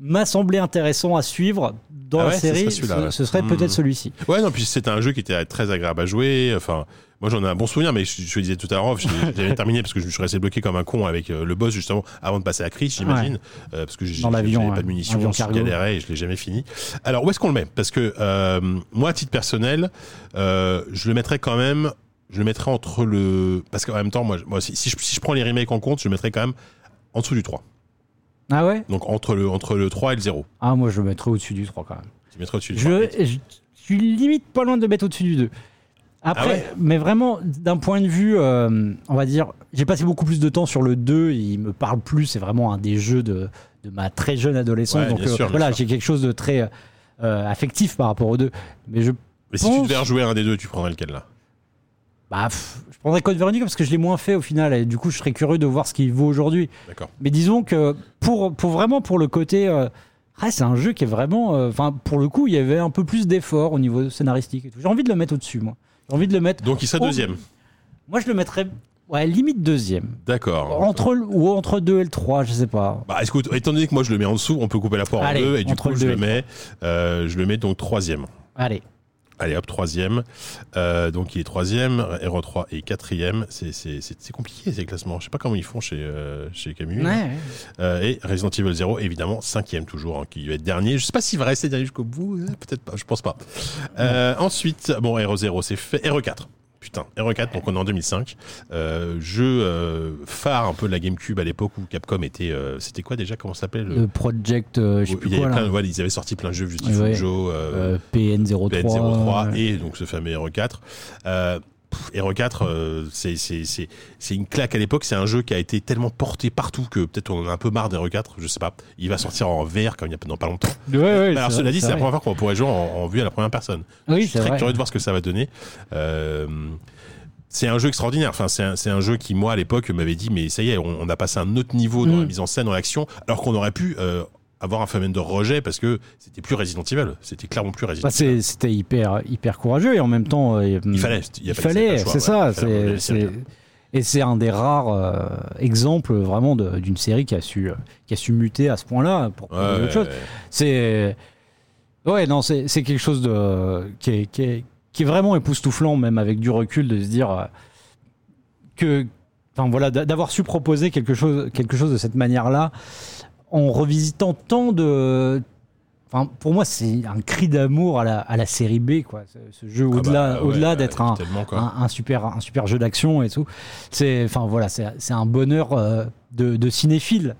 m'a semblé intéressant à suivre dans Ah la ce série, serait ce, serait Hmm. peut-être celui-ci. Ouais, non, puis c'était un jeu qui était très agréable à jouer. Enfin, Moi, j'en ai un bon souvenir, mais je, je le disais tout à l'heure, j'avais terminé parce que je me suis resté bloqué comme un con avec euh, le boss, justement, avant de passer à Chris, j'imagine. Euh, parce que j'ai pas de munitions, je galérais et je l'ai jamais fini. Alors, où est-ce qu'on le met? Parce que euh, moi, à titre personnel, je le mettrais quand même. Je le mettrais entre le. Parce qu'en même temps, moi, moi si, si je, si je prends les remakes en compte, je le mettrais quand même en dessous du 3. Ah ouais Donc entre le, entre le 3 et le 0. Ah, moi, je le mettrais au-dessus du 3 quand même. Tu mettrais au-dessus du 3. Je, suis limite pas loin de le mettre au-dessus du 2. Après, Ah ouais mais vraiment, d'un point de vue, euh, on va dire, j'ai passé beaucoup plus de temps sur le 2, il me parle plus, c'est vraiment un des jeux de, de ma très jeune adolescence. Ouais, donc euh, voilà, j'ai quelque chose de très euh, affectif par rapport au 2. Mais je, Mais si tu devais rejouer un des deux, tu prendrais lequel là? Bah, pff, je prendrais Code Veronica parce que je l'ai moins fait au final, et du coup, je serais curieux de voir ce qu'il vaut aujourd'hui. D'accord. Mais disons que pour, pour vraiment pour le côté. euh, ah, c'est un jeu qui est vraiment. euh, Enfin, pour le coup, il y avait un peu plus d'efforts au niveau scénaristique et tout. J'ai envie de le mettre au-dessus, moi. J'ai envie de le mettre. Donc il serait deuxième. Moi, je le mettrais. Ouais, limite deuxième. D'accord. Entre le- ou entre deux et le 3, je sais pas. Bah, écoute, étant donné que moi je le mets en dessous, on peut couper la poire en deux et du coup le je le mets, euh, je le mets donc troisième. Allez. Allez hop troisième. Euh, donc il est troisième, Hero 3 est quatrième. C'est compliqué ces classements. Je sais pas comment ils font chez euh, chez Camus. Euh, et Resident Evil 0 évidemment cinquième toujours, hein, qui va être dernier. Je sais pas s'il va rester dernier jusqu'au bout. Peut-être pas. Je pense pas. Ensuite bon Hero 0 c'est fait. Hero 4. Putain, RE4, donc on est en 2005. Euh, jeu euh, phare un peu de la GameCube à l'époque où Capcom était. euh, C'était quoi déjà Comment ça s'appelait le- Le Project, euh, je sais plus il y avait plein- ouais, ils avaient sorti plein de jeux, Beautiful Ouais. Joe, euh, Euh, PN03. PN03 ouais. et donc ce fameux RE4. Euh, RE4, euh, c'est c'est c'est c'est une claque à l'époque. C'est un jeu qui a été tellement porté partout que peut-être on en a un peu marre d'RE4. Je sais pas. Il va sortir en VR quand il y a dans pas longtemps. Ouais, ouais, Alors cela dit, c'est la première fois qu'on pourrait jouer en, en vue à la première personne. Oui, Je suis très vrai. curieux de voir ce que ça va donner. Euh, c'est un jeu extraordinaire. Enfin, c'est un, c'est un jeu qui, moi, à l'époque, m'avait dit, mais ça y est, on, on a passé un autre niveau dans Mm. la mise en scène, dans l'action, alors qu'on aurait pu euh, avoir un phénomène de rejet parce que c'était plus Resident Evil. C'était clairement plus Resident Bah, Evil. C'était hyper, hyper courageux et en même temps. euh, Il fallait. Il, fallait, c'est ça. c'est- Et c'est un des rares euh, exemples vraiment d'une série qui a su euh, qui a su muter à ce point-là pour Ouais, autre chose. ouais. C'est ouais non c'est quelque chose de qui est, qui est qui est vraiment époustouflant même avec du recul de se dire euh, que enfin voilà d'a- d'avoir su proposer quelque chose quelque chose de cette manière-là en revisitant tant de Enfin, pour moi, c'est un cri d'amour à la, à la série B, quoi. Ce, ce jeu, Ah au-delà, bah, ouais, au-delà ouais, d'être un, un, un super, un super jeu d'action et tout. C'est, enfin voilà, c'est, c'est un bonheur euh, de, de cinéphile.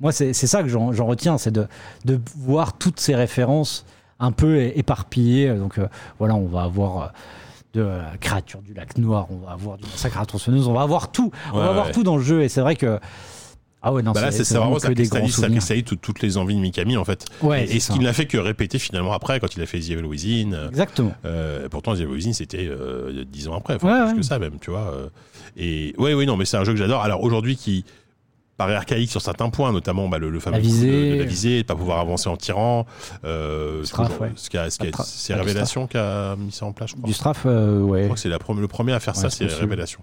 Moi, c'est, c'est ça que j'en, retiens, c'est de, de voir toutes ces références un peu éparpillées. Donc euh, voilà, on va avoir euh, de la créature du lac noir, on va avoir du massacre à la tronçonneuse, on va avoir tout, on Ouais, va avoir tout dans le jeu. Et c'est vrai que ah ouais non, Bah là, c'est, vraiment ça cristallise, ça toutes, les envies de Mikami en fait. Ouais, et et ce ça. qui ne l'a fait que répéter finalement après quand il a fait The Evil Within. euh, Exactement. Euh, pourtant, The Evil Within, c'était euh, 10 ans après, enfin, Ouais, plus que ça même, tu vois. euh. Et ouais, oui, non, mais c'est un jeu que j'adore. Alors aujourd'hui, qui paraît archaïque sur certains points, notamment bah, le, le fameux La coup de- visée. de, la visée, de pas pouvoir avancer en tirant. Euh, que- ouais. ce c'est Révélation qui a mis ça en place, je crois. Du strafe, euh, ouais. Je crois que c'est le premier à faire ça, Ouais, c'est c'est. Révélation.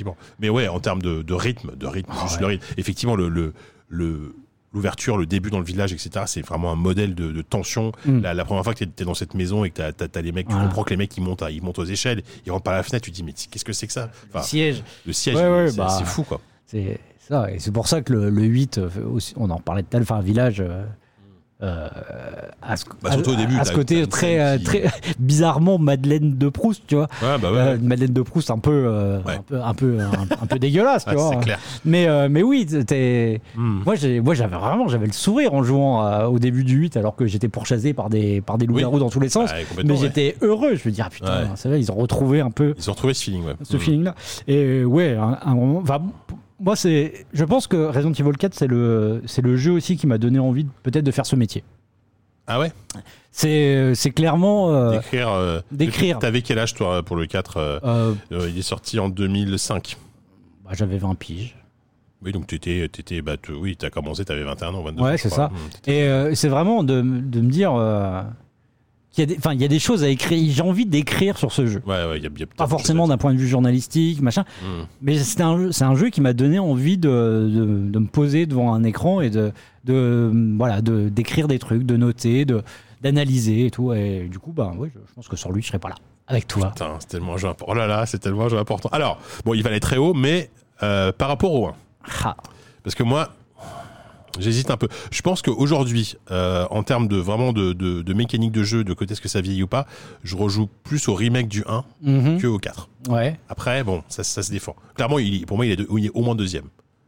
Effectivement. Mais ouais, en termes de, de rythme, de rythme, Ah juste ouais. le rythme. Effectivement, le, le, le- l'ouverture, le début dans le village, etc. C'est vraiment un modèle de, de tension. Mm. La, la première fois que tu es dans cette maison et que t'as les mecs, tu comprends que les mecs ils montent, ils montent aux échelles, ils rentrent par la fenêtre, tu te dis mais qu'est-ce que c'est que ça? Enfin, Siège. Le siège, Ouais, ouais, c'est, bah. c'est fou quoi. C'est ça, et c'est pour ça que le, le 8, euh, on en parlait à l'heure, enfin, Village, euh, euh, à ce, Bah, surtout au à- début, à ce t'as- côté très, euh, qui- très bizarrement Madeleine de Proust, tu vois. Ouais, bah ouais. Euh, Madeleine de Proust un peu, euh, Ouais. un peu, un peu, un, un peu dégueulasse, tu vois. clair. Mais, mais oui, t'es- Mm. moi, j'ai, moi, j'avais vraiment, j'avais le sourire en jouant au début du 8, alors que j'étais pourchassé par des, par des loups-garous dans tous les sens. Complètement, mais j'étais heureux. Je me dis, ah putain, c'est vrai, ils ont retrouvé un peu Ils ont retrouvé ce feeling, ouais. ce Mm. feeling-là. Et ouais, un, moment. Enfin, moi, c'est. Je pense que Resident Evil 4, c'est le, c'est le jeu aussi qui m'a donné envie peut-être de faire ce métier. Ah ouais? C'est, c'est clairement. euh, D'écrire. euh, d'écrire. T'avais quel âge toi pour le 4 euh, Il est sorti en 2005. bah, j'avais 20 piges. Oui, donc t'étais, t'étais, bah, tu- oui, t'as commencé, t'avais 21 ans, 22 Ouais, ans, je c'est ça. Mm, t'étais- Et c'est vraiment de, de me dire. Qu'il y a des, enfin, il y a des choses à écrire. J'ai envie d'écrire sur ce jeu. Ouais, ouais, il y a, il y a Pas forcément d'un point de vue journalistique, machin. Mm. Mais c'est un, c'est un jeu qui m'a donné envie de, de, de me poser devant un écran et de, de voilà, de d'écrire des trucs, de noter, de d'analyser et tout. Et du coup, bah, ouais, je, je pense que sur lui, je serais pas là. avec toi. Putain, c'est tellement un jeu important. Oh là là, c'est tellement un jeu important. Alors, bon, il va aller très haut, mais euh, par rapport au 1. Ah. Parce que moi, j'hésite un peu. Je pense qu'aujourd'hui, euh, en termes de vraiment de, de, de mécanique de jeu, de côté est-ce que ça vieillit ou pas, je rejoue plus au remake du 1 Mhm. que au 4. Ouais. Après, bon, ça, ça se défend. Clairement, il, pour moi, il est, de- il est au moins deuxième.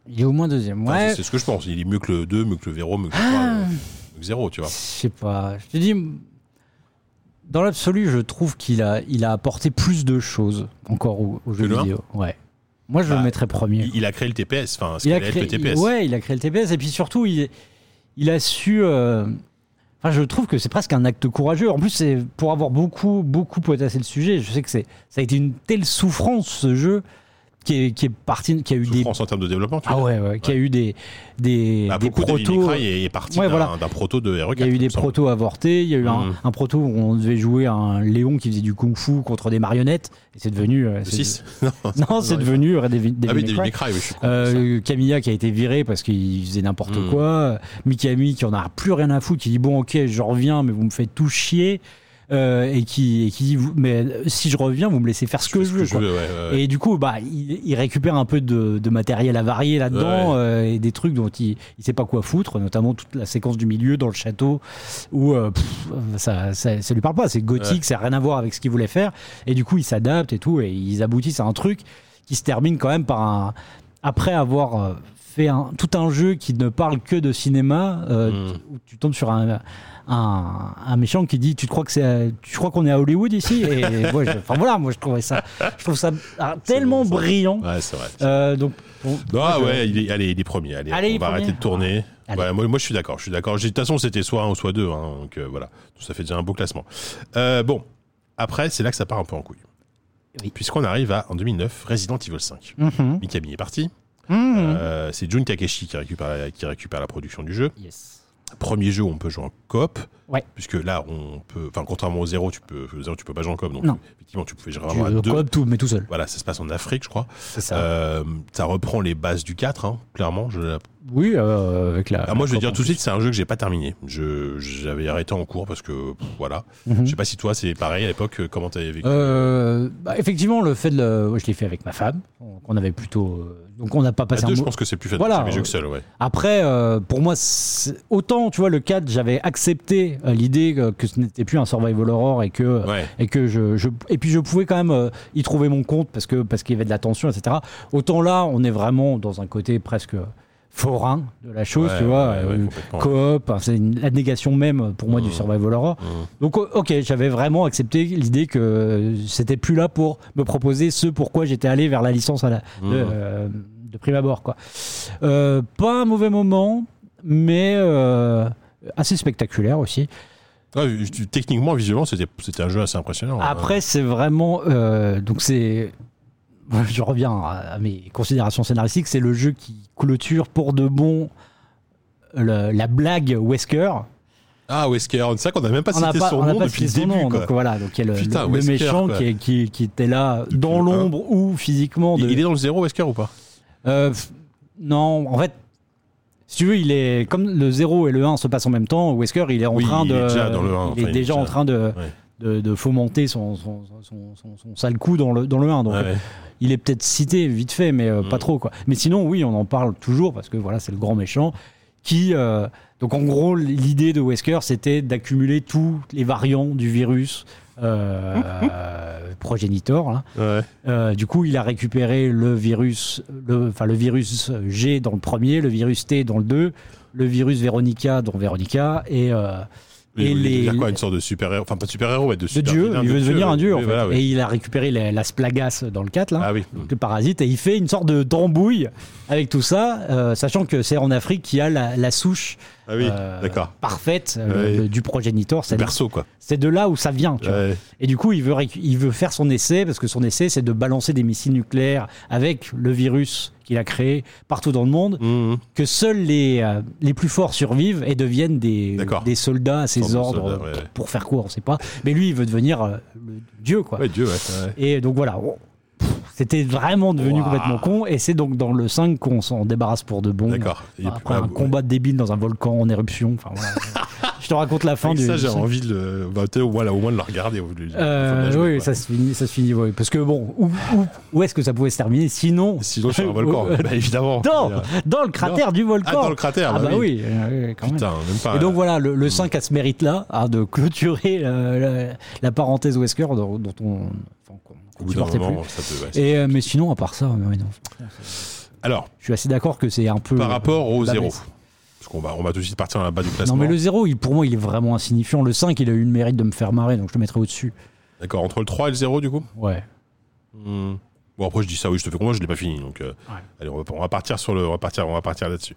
Il est au moins deuxième. Ouais. c'est- C'est ce que je pense. Il est mieux que le 2, mieux que le 0, mieux que le 3, Ah. mieux que le 0, tu vois. Je sais pas. Je te dis, dans l'absolu, je trouve qu'il a, il a apporté plus de choses encore au, au jeu vidéo. Ouais. Moi, je Bah, le mettrais premier. Il, il a créé le TPS, enfin, ce Il a créé, le TPS. il- ouais, il a créé le TPS et puis surtout, il, il a su. euh, Enfin, je trouve que c'est presque un acte courageux. En plus, c'est pour avoir beaucoup, beaucoup potassé le sujet. Je sais que c'est, ça a été une telle souffrance ce jeu qui est, qui est parti, qui a eu des. Souffrance en termes de développement, tu Ah ouais, ouais, qui a eu des, des, Bah, des protos. Est, est parti Ouais, d'un voilà. proto de RE4. Il y a eu des protos avortés, il y a eu un, un proto où on devait jouer un Léon qui faisait du kung-fu contre des marionnettes, et c'est devenu. euh, Le c'est- 6 Non, c'est devenu Devil, Devil Ah oui, May Devil Cry. May Cry, oui, je suis con. ça. Euh, Camilla qui a été viré parce qu'il faisait n'importe Mhm. quoi. Mikami qui en a plus rien à foutre, qui dit bon ok je reviens mais vous me faites tout chier. Euh, et, qui, et qui dit mais si je reviens vous me laissez faire ce que je veux. quoi. ouais, ouais, ouais. Et du coup, bah, il, il récupère un peu de, de matériel avarié là-dedans Ouais. euh, et des trucs dont il, il sait pas quoi foutre, notamment toute la séquence du milieu dans le château où euh, pff, ça, ça, ça lui parle pas. C'est gothique, ça n'a rien à voir avec ce qu'il voulait faire. Et du coup, il s'adapte et tout, et ils aboutissent à un truc qui se termine quand même par un. Après avoir euh, fait un, tout un jeu qui ne parle que de cinéma, euh, Mm. où tu tombes sur un. Un, un méchant qui dit tu te crois que c'est tu crois qu'on est à Hollywood ici? Et ouais, je- enfin voilà moi je trouvais ça je trouve ça ah, tellement bon, brillant Ouais, c'est vrai. euh, donc bon, Ah moi, je- ouais, il est, allez, il est premier. Allez, on va premier. arrêter de tourner. Ouais, moi, moi, je suis d'accord. Je suis d'accord. De toute façon, c'était soit un ou soit deux. hein, donc euh, voilà, ça fait déjà un beau classement. Euh, bon, après, c'est là que ça part un peu en couille. Oui. Puisqu'on arrive à en 2009, Resident Evil 5. Mhm. Mikami est parti. Mhm. Euh, c'est Jun Takeshi qui récupère, la- qui récupère la production du jeu. Yes. Premier jeu où on peut jouer en coop. Ouais. Puisque là, on peut. Enfin, contrairement au zéro, tu peux, au zéro, tu peux pas jouer en coop. Donc, Non. effectivement, tu pouvais jouer Tu vraiment à deux. coop tout mais tout seul Voilà, ça se passe en Afrique, je crois. c'est ça Euh, ça reprend les bases du 4, hein, clairement. Je, oui euh, avec la Ah, moi, je vais dire tout de suite, c'est un jeu que j'ai pas terminé. Je, j'avais arrêté en cours parce que, pff, voilà. Mhm. Je sais pas si toi, c'est pareil à l'époque, euh, comment t'avais vécu? Euh, bah, effectivement, le fait de le... ouais, je l'ai fait avec ma femme, qu'on avait plutôt. Euh, Donc on n'a pas À passé deux, un je pense que c'est plus facile. Voilà. Que seul, ouais. Après, euh, pour moi, autant, tu vois, le 4, j'avais accepté euh, l'idée que, que ce n'était plus un survival horror et que, Ouais. et que je, je- et puis je pouvais quand même euh, y trouver mon compte parce que parce qu'il y avait de la tension, etc. Autant là, on est vraiment dans un côté presque forain de la chose, Ouais, tu vois, ouais, ouais, euh, coop, c'est une- la négation même pour moi du Mhm. survival horror. Mhm. Donc ok, j'avais vraiment accepté l'idée que c'était plus là pour me proposer ce pourquoi j'étais allé vers la licence à la, de, Mhm. euh, de prime abord. Quoi. Euh, pas un mauvais moment, mais euh, assez spectaculaire aussi. Techniquement, visuellement, c'était, un jeu assez impressionnant. hein. Après, c'est vraiment... euh, donc c'est... Je reviens à mes considérations scénaristiques, c'est le jeu qui clôture pour de bon le- la blague Wesker. Ah, Wesker, c'est ça qu'on a même pas On n'a cité pas, son on n'a nom pas depuis le début, nom, quoi. donc voilà, donc il y a le, Putain, le- le Wesker, méchant qui, est- qui, qui était là Depuis dans l'ombre ou physiquement. De... Il, est dans le zéro, Wesker, ou pas? Euh, non, en fait, si tu veux, il est comme le 0 et le 1 se passent en même temps. Wesker, il est en Oui, train il de, est déjà dans le un, il enfin, est il est déjà déjà- en train de, Ouais. De, de fomenter son, son, son, son- son sale coup dans le, dans le 1. Donc, Ouais. il est peut-être cité vite fait, mais euh, pas Mm. trop quoi. Mais sinon, oui, on en parle toujours parce que voilà, c'est le grand méchant qui. euh, donc en gros, l'idée de Wesker, c'était d'accumuler tous les variants du virus. Euh, progénitor. Ouais. Euh, du coup, il a récupéré le virus, enfin le virus G dans le premier, le virus T dans le 2, le virus Véronica dans Véronica et Et, il les- quoi Une sorte de super-héros? Enfin, pas de super-héros, mais de de super Dieu. vilain, Il de veut devenir un dieu en Oui, fait. voilà, oui. Et il a récupéré la, la Splagas dans le 4 là. Ah oui. le parasite et il fait une sorte de tambouille avec tout ça, euh, sachant que c'est en Afrique qu'il y a la, la souche Ah oui, euh, parfaite euh, du progénitor. C'est perso, quoi. c'est de là où ça vient. Tu vois. Ouais. Et du coup, il veut, récu- il veut faire son essai, parce que son essai, c'est de balancer des missiles nucléaires avec le virus qu'il a créé partout dans le monde, Mhm. que seuls les, euh, les plus forts survivent et deviennent des, soldats à ses ordres. soldat, ouais, ouais. Pour faire quoi, on sait pas. Mais lui, il veut devenir euh, le dieu, quoi. Ouais, Dieu. Et donc voilà. on- C'était vraiment devenu complètement con, et c'est donc dans le 5 qu'on s'en débarrasse pour de bon. D'accord. Après un ouais, combat de débile dans un volcan en éruption. Enfin, voilà. je te raconte la fin du. ça, j'ai envie de le, bah, voilà, au moins de le regarder. Euh, de la oui, ça se finit, ça se finit, oui. Parce que bon, où, où, où est-ce que ça pouvait se terminer? Sinon, Sinon, sur un volcan, Euh, bah, évidemment. dans, Euh, dans le cratère du volcan. Ah, dans le cratère, Ah bah bah oui. quand. Putain, même pas. Et donc voilà, le, le 5 a ce mérite-là hein, de clôturer la, la parenthèse Wesker dont, dont on enfin, au bout d'un supportait moment, plus. ça te. ouais, c'est- Et, euh, mais sinon, à part ça, ouais, non, Alors, je suis assez d'accord que c'est un peu. par rapport au la zéro. baisse. Parce qu'on va, on va tout de suite partir en bas du classement. Non, mais le 0, il, pour moi, il est vraiment insignifiant. Le 5, il a eu le mérite de me faire marrer, donc je le mettrai au-dessus. D'accord, entre le 3 et le 0, du coup? Ouais. Hmm. Bon, après, je dis ça, oui, je te fais comprendre, je l'ai pas fini. Donc, euh, Ouais. allez, on va, on va partir sur le, on va partir, on va partir là-dessus.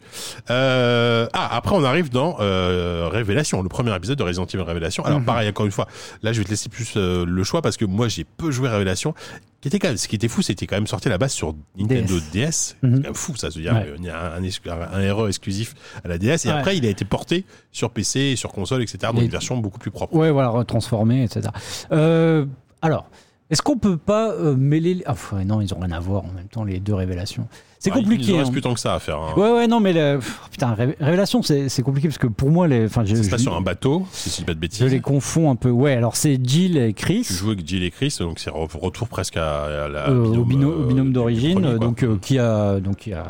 Euh, ah, après, on arrive dans euh, Révélation, le premier épisode de Resident Evil Révélation. Alors, Mhm. pareil, encore une fois, là, je vais te laisser plus euh, le choix parce que moi, j'ai peu joué Révélation. Qui était quand même, ce qui était fou, c'était quand même sorti à la base sur Nintendo DS. Mhm. C'est quand même fou, ça. se dire, Ouais. il y a un, un, un exclusif à la DS. Et Ouais. après, il a été porté sur PC sur console, etc. Donc, Et- une version beaucoup plus propre. Ouais, voilà, retransformé, etc. Euh, alors, est-ce qu'on peut pas euh, mêler. Ah, non, ils ont rien à voir en même temps, les deux révélations. C'est Ah, Il compliqué. nous en reste hein. plus tant que ça à faire. hein. Ouais, ouais, non, mais le- pff, putain, Ré- Révélation, c'est compliqué parce que pour moi, les, enfin, je, Ça se passe je- sur un bateau, si je dis pas de bêtises. je les confonds un peu. Ouais, alors c'est Jill et Chris. Tu joues avec Jill et Chris, donc c'est re- retour presque à, à la euh, binôme, au, euh, binôme du d'origine, donc euh, qui a, donc qui a,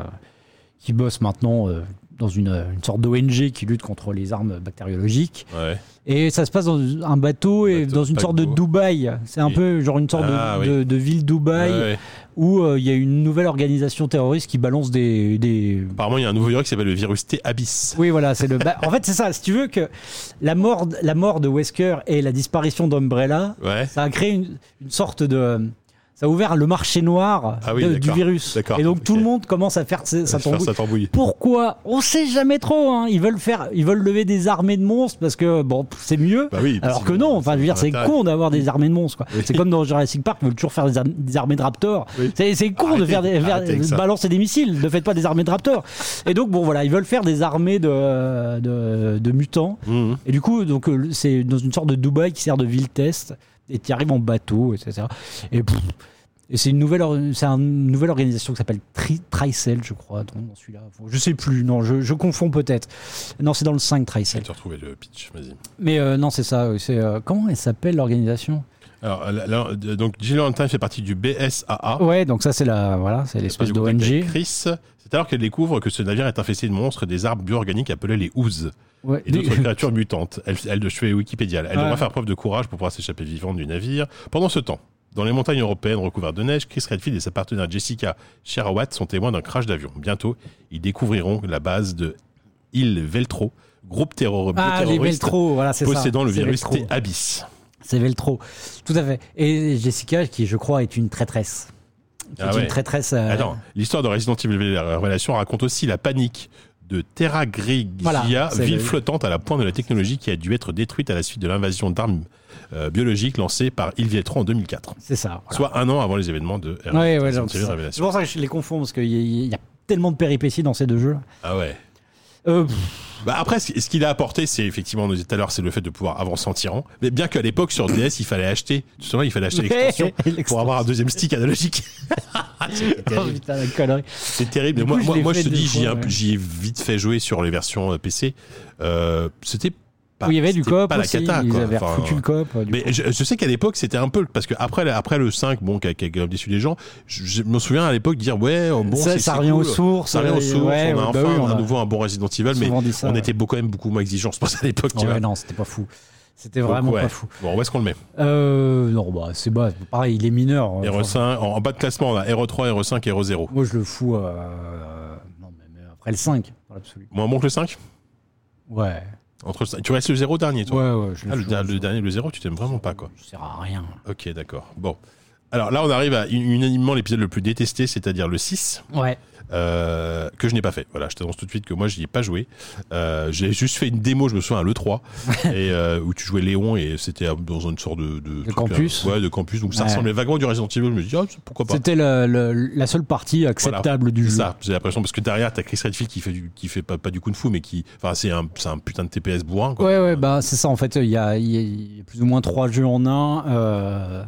qui bosse maintenant euh, dans une, une sorte d'ONG qui lutte contre les armes bactériologiques. Ouais. Et ça se passe dans un bateau et Bateau, dans une sorte de. Dubaï. C'est un Oui. peu genre une sorte de- Ah, de, de ville Dubaï ouais. où euh, il y a une nouvelle organisation terroriste qui balance des, des... Apparemment, il y a un nouveau virus qui s'appelle le virus T Abyss. Oui, voilà, c'est le. en fait, c'est ça. Si tu veux que la mort, la mort de Wesker et la disparition d'Umbrella, Ouais. ça a créé une, une sorte de. Ça a ouvert le marché noir Ah oui, de- du virus. Et donc tout le monde commence à faire sa sa faire tambouille. sa tambouille. Pourquoi? On sait jamais trop. Hein. Ils veulent faire, ils veulent lever des armées de monstres parce que bon, c'est mieux. Bah oui. Alors que non, enfin, je veux dire, c'est con d'avoir des armées de monstres. Oui. C'est comme dans Jurassic Park, ils veulent toujours faire des, ar- des armées de raptors. C'est con de faire des, faire- balancer des missiles. Ne faites pas des armées de raptors. Et donc bon, voilà, ils veulent faire des armées de, de, de mutants. Mhm. Et du coup, donc euh, c'est dans une sorte de Dubaï qui sert de ville test et tu arrives en bateau, etc. Et, c'est une nouvelle, c'est une nouvelle organisation qui s'appelle Tri- Tricell, je crois, dans, celui-là. Je sais plus, non, je, je confonds peut-être. Non, c'est dans le 5 Je vais te retrouver le pitch, vas-y. Mais euh, non, c'est ça. oui, C'est euh, comment elle s'appelle l'organisation? Alors, là, là, donc, Jill Valentine fait partie du BSAA. Ouais, donc ça c'est la, voilà, c'est l'espèce d'ONG. Chris, c'est alors qu'elle découvre que ce navire est infesté de monstres et des arbres bio-organiques appelés les ouzes Ouais, et d'autres créatures mutantes. Elle, elle je fais Wikipédia. Elle devra faire preuve de courage pour pouvoir s'échapper vivante du navire. Pendant ce temps, dans les montagnes européennes recouvertes de neige, Chris Redfield et sa partenaire Jessica Sherawat sont témoins d'un crash d'avion. Bientôt, ils découvriront la base de Île Veltro, groupe terror ah, les bioterroriste Veltro, voilà, c'est ça. possédant le virus Veltro. C'est Veltro, tout à fait. Et Jessica, qui je crois est une traîtresse. Qui Ah est ouais. une traîtresse. euh, Attends, l'histoire de Resident Evil la Révélation raconte aussi la panique de Terra Grigia, Voilà, ville le- flottante à la pointe de la technologie qui a dû être détruite à la suite de l'invasion d'armes euh, biologiques lancée par Il Vietron en 2004, C'est ça. voilà. soit un an avant les événements de Ouais, ouais, Resident Evil c'est c'est Révélation. pour ça que je les confonds, parce qu'il y, y a tellement de péripéties dans ces deux jeux. Ah ouais. Euh, Bah après, ce qu'il a apporté, c'est effectivement, on nous disait tout à l'heure, c'est le fait de pouvoir avancer en tirant. Mais bien qu'à l'époque, sur DS, il fallait acheter, te souviens, il fallait acheter l'extension pour avoir un deuxième stick analogique. Terrible. C'est terrible. Moi, je moi, l'ai moi, je fait te dis, ai, ouais. j'y ai vite fait jouer sur les versions euh, PC. Euh, c'était pas, Oui, il y avait du c'était coop pas la aussi. cata, Ils quoi. avaient Enfin, foutu le coop. mais je, je sais qu'à l'époque, c'était un peu parce que après, après le 5, bon, qui a, qui déçu les gens, je, je me souviens à l'époque dire ouais, oh, bon, ça, ça revient aux sources. Ça revient aux euh, sources. ouais, on a bah enfin oui, on à a nouveau un bon Resident Evil, mais ça, on ouais. était beaucoup, quand même beaucoup moins exigeants, je pense à l'époque. Ouais, non, c'était pas fou. C'était vraiment ouais. pas fou. Bon, où est-ce qu'on le met? Euh, non, bah, c'est bas. Pareil, il est mineur. hein. RE5, en, en bas de classement, on a RE3, RE5 et RE0. Moi, je le fous. euh, non, mais, mais après le 5, dans l'absolu. Moi, on monte le 5 Ouais. Entre le 5. Tu restes le 0 dernier, toi Ouais, ouais. Je Ah, le, je- le dernier, le 0, tu t'aimes vraiment pas, quoi. Je sers à rien. Ok, d'accord. Bon. Alors là, on arrive à unanimement l'épisode le plus détesté, c'est-à-dire le 6, Ouais. Euh, que je n'ai pas fait. Voilà, je t'annonce tout de suite que moi, je n'y ai pas joué. Euh, J'ai juste fait une démo, je me souviens, à l'E3, et, euh, où tu jouais Léon, et c'était dans une sorte de... De, truc, campus. euh, ouais, de campus. Donc ça Ouais. ressemblait vaguement du Resident Evil. Je me dis, ah, pourquoi pas C'était la seule partie acceptable du jeu. ça, j'ai l'impression, parce que derrière, t'as Chris Redfield qui fait, du, qui fait pas, pas du kung fu, mais qui... Enfin, c'est un, c'est un putain de TPS bourrin, quoi. Ouais, ouais, bah c'est ça en fait. Il y a, il y a- il y a plus ou moins trois jeux en un. euh,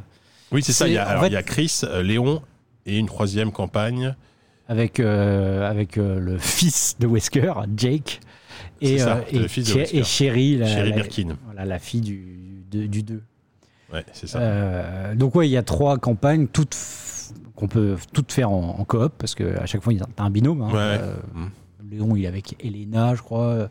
Oui, c'est ça. Il y, a, en alors, fait- il y a Chris, euh, Léon, et une troisième campagne. Avec euh, avec euh, le fils de Wesker, Jake. Et, ça, euh, le et, fils de Che- Wesker. et Sherry, la, Sherry la- Birkin. voilà, la fille du, de- du 2. Ouais, c'est ça. Donc ouais, il y a trois campagnes, toutes qu'on peut toutes faire en, en coop, parce qu'à chaque fois, a un binôme. hein. Ouais, Mm. Léon, il est avec Elena, je crois.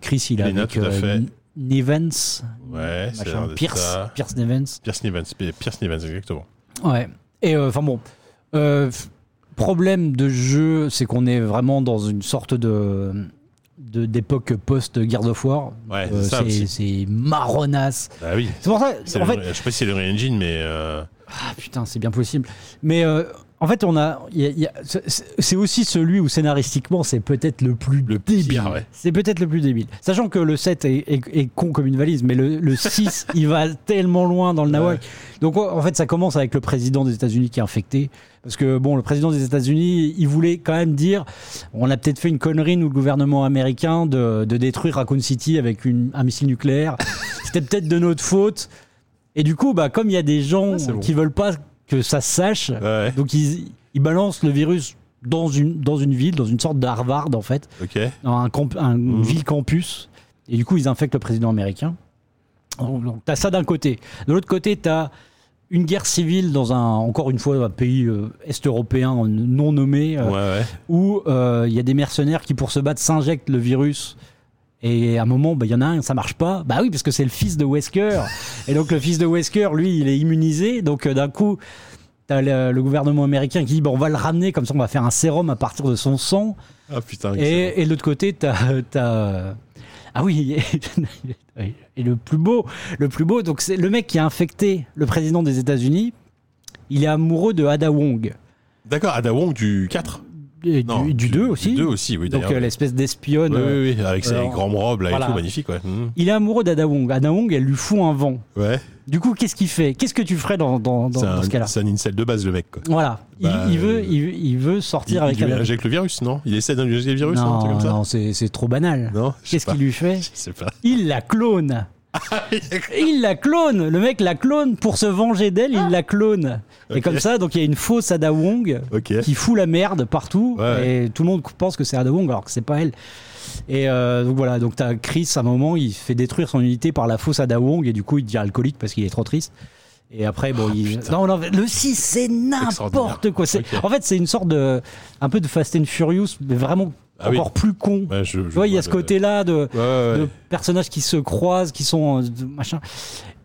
Chris, il est Elena, avec tout à fait. Nevans. Ouais, c'est Pierce. Pierce Nevans. Pierce Nevans, Pierce Nevans, exactement. Ouais. Et euh, enfin bon, euh, problème de jeu, c'est qu'on est vraiment dans une sorte de d'époque post-Gears of War. Ouais, Euh, c'est marronasse. Ah oui. C'est pour ça, en le- fait, Je sais pas si c'est le Re-Engine, mais. euh, ah, putain, c'est bien possible. Mais euh, en fait, on a, il y a- il y a- c'est- aussi celui où scénaristiquement, c'est peut-être le plus Le débile. ouais. C'est peut-être le plus débile. Sachant que le 7 est, est- est con comme une valise, mais le, le 6, il va tellement loin dans le nawak. Donc en fait, ça commence avec le président des États-Unis qui est infecté. Parce que bon, le président des États-Unis, il voulait quand même dire, on a peut-être fait une connerie nous le gouvernement américain de, de détruire Raccoon City avec une- un missile nucléaire. C'était peut-être de notre faute. Et du coup, bah comme il y a des gens Ah, bon. qui veulent pas que ça se sache, Ouais, donc ils, ils balancent le virus dans une dans une ville, dans une sorte de Harvard en fait dans un, camp, un une Mhm. ville campus. Et du coup, ils infectent le président américain. Donc, donc, t'as ça d'un côté. De l'autre côté, t'as une guerre civile dans un, encore une fois, un pays euh, est-européen non nommé, euh, Ouais, ouais. où euh, il y a des mercenaires qui, pour se battre, s'injectent le virus. Et à un moment, bah, il y en a un, ça marche pas. Bah oui, parce que c'est le fils de Wesker. et donc, le fils de Wesker, lui, il est immunisé. Donc, euh, d'un coup, t'as le, le gouvernement américain qui dit, bah, on va le ramener, comme ça, on va faire un sérum à partir de son sang. Ah putain. Et, et de l'autre côté, t'as, t'as- ah oui, et le plus beau, le plus beau, donc c'est le mec qui a infecté le président des États-Unis. Il est amoureux de Ada Wong, D'accord, Ada Wong du 4. Et Non, du, du 2 aussi. Du 2 aussi, oui, donc euh, l'espèce d'espionne. Oui, euh, oui, oui, avec ses grandes robes là et tout, magnifique, ouais. Mhm. Il est amoureux d'Ada Wong. Ada Wong, elle lui fout un vent. Ouais, Du coup, qu'est-ce qu'il fait? Qu'est-ce que tu ferais dans, dans, dans, c'est dans ce un, cas-là? c'est un incel de base, le mec, quoi. Voilà. Il- Bah, il, euh, il, veut- il veut sortir Il, avec il lui injecte le virus, non? Il essaie d'injecter le virus, non, un Non, truc comme ça? non, c'est trop banal. Qu'est-ce qu'il lui fait? Je sais pas. Il la clone. Il la clone. Le mec la clone pour se venger d'elle. Il la clone. Et comme ça, donc il y a une fausse Ada Wong qui fout la merde partout. Ouais. Et tout le monde pense que c'est Ada Wong alors que c'est pas elle. Et euh, donc voilà, donc t'as Chris à un moment, il fait détruire son unité par la fausse Ada Wong et du coup il devient alcoolique parce qu'il est trop triste. Et après, bon, il... Oh, putain. non, non, le 6, c'est n'importe quoi. En fait, c'est une sorte de. Un peu de Fast and Furious, mais vraiment Ah oui. encore plus con. Ouais, je, je tu vois, il y a ce côté-là de Ouais, personnages qui se croisent, qui sont euh, machin.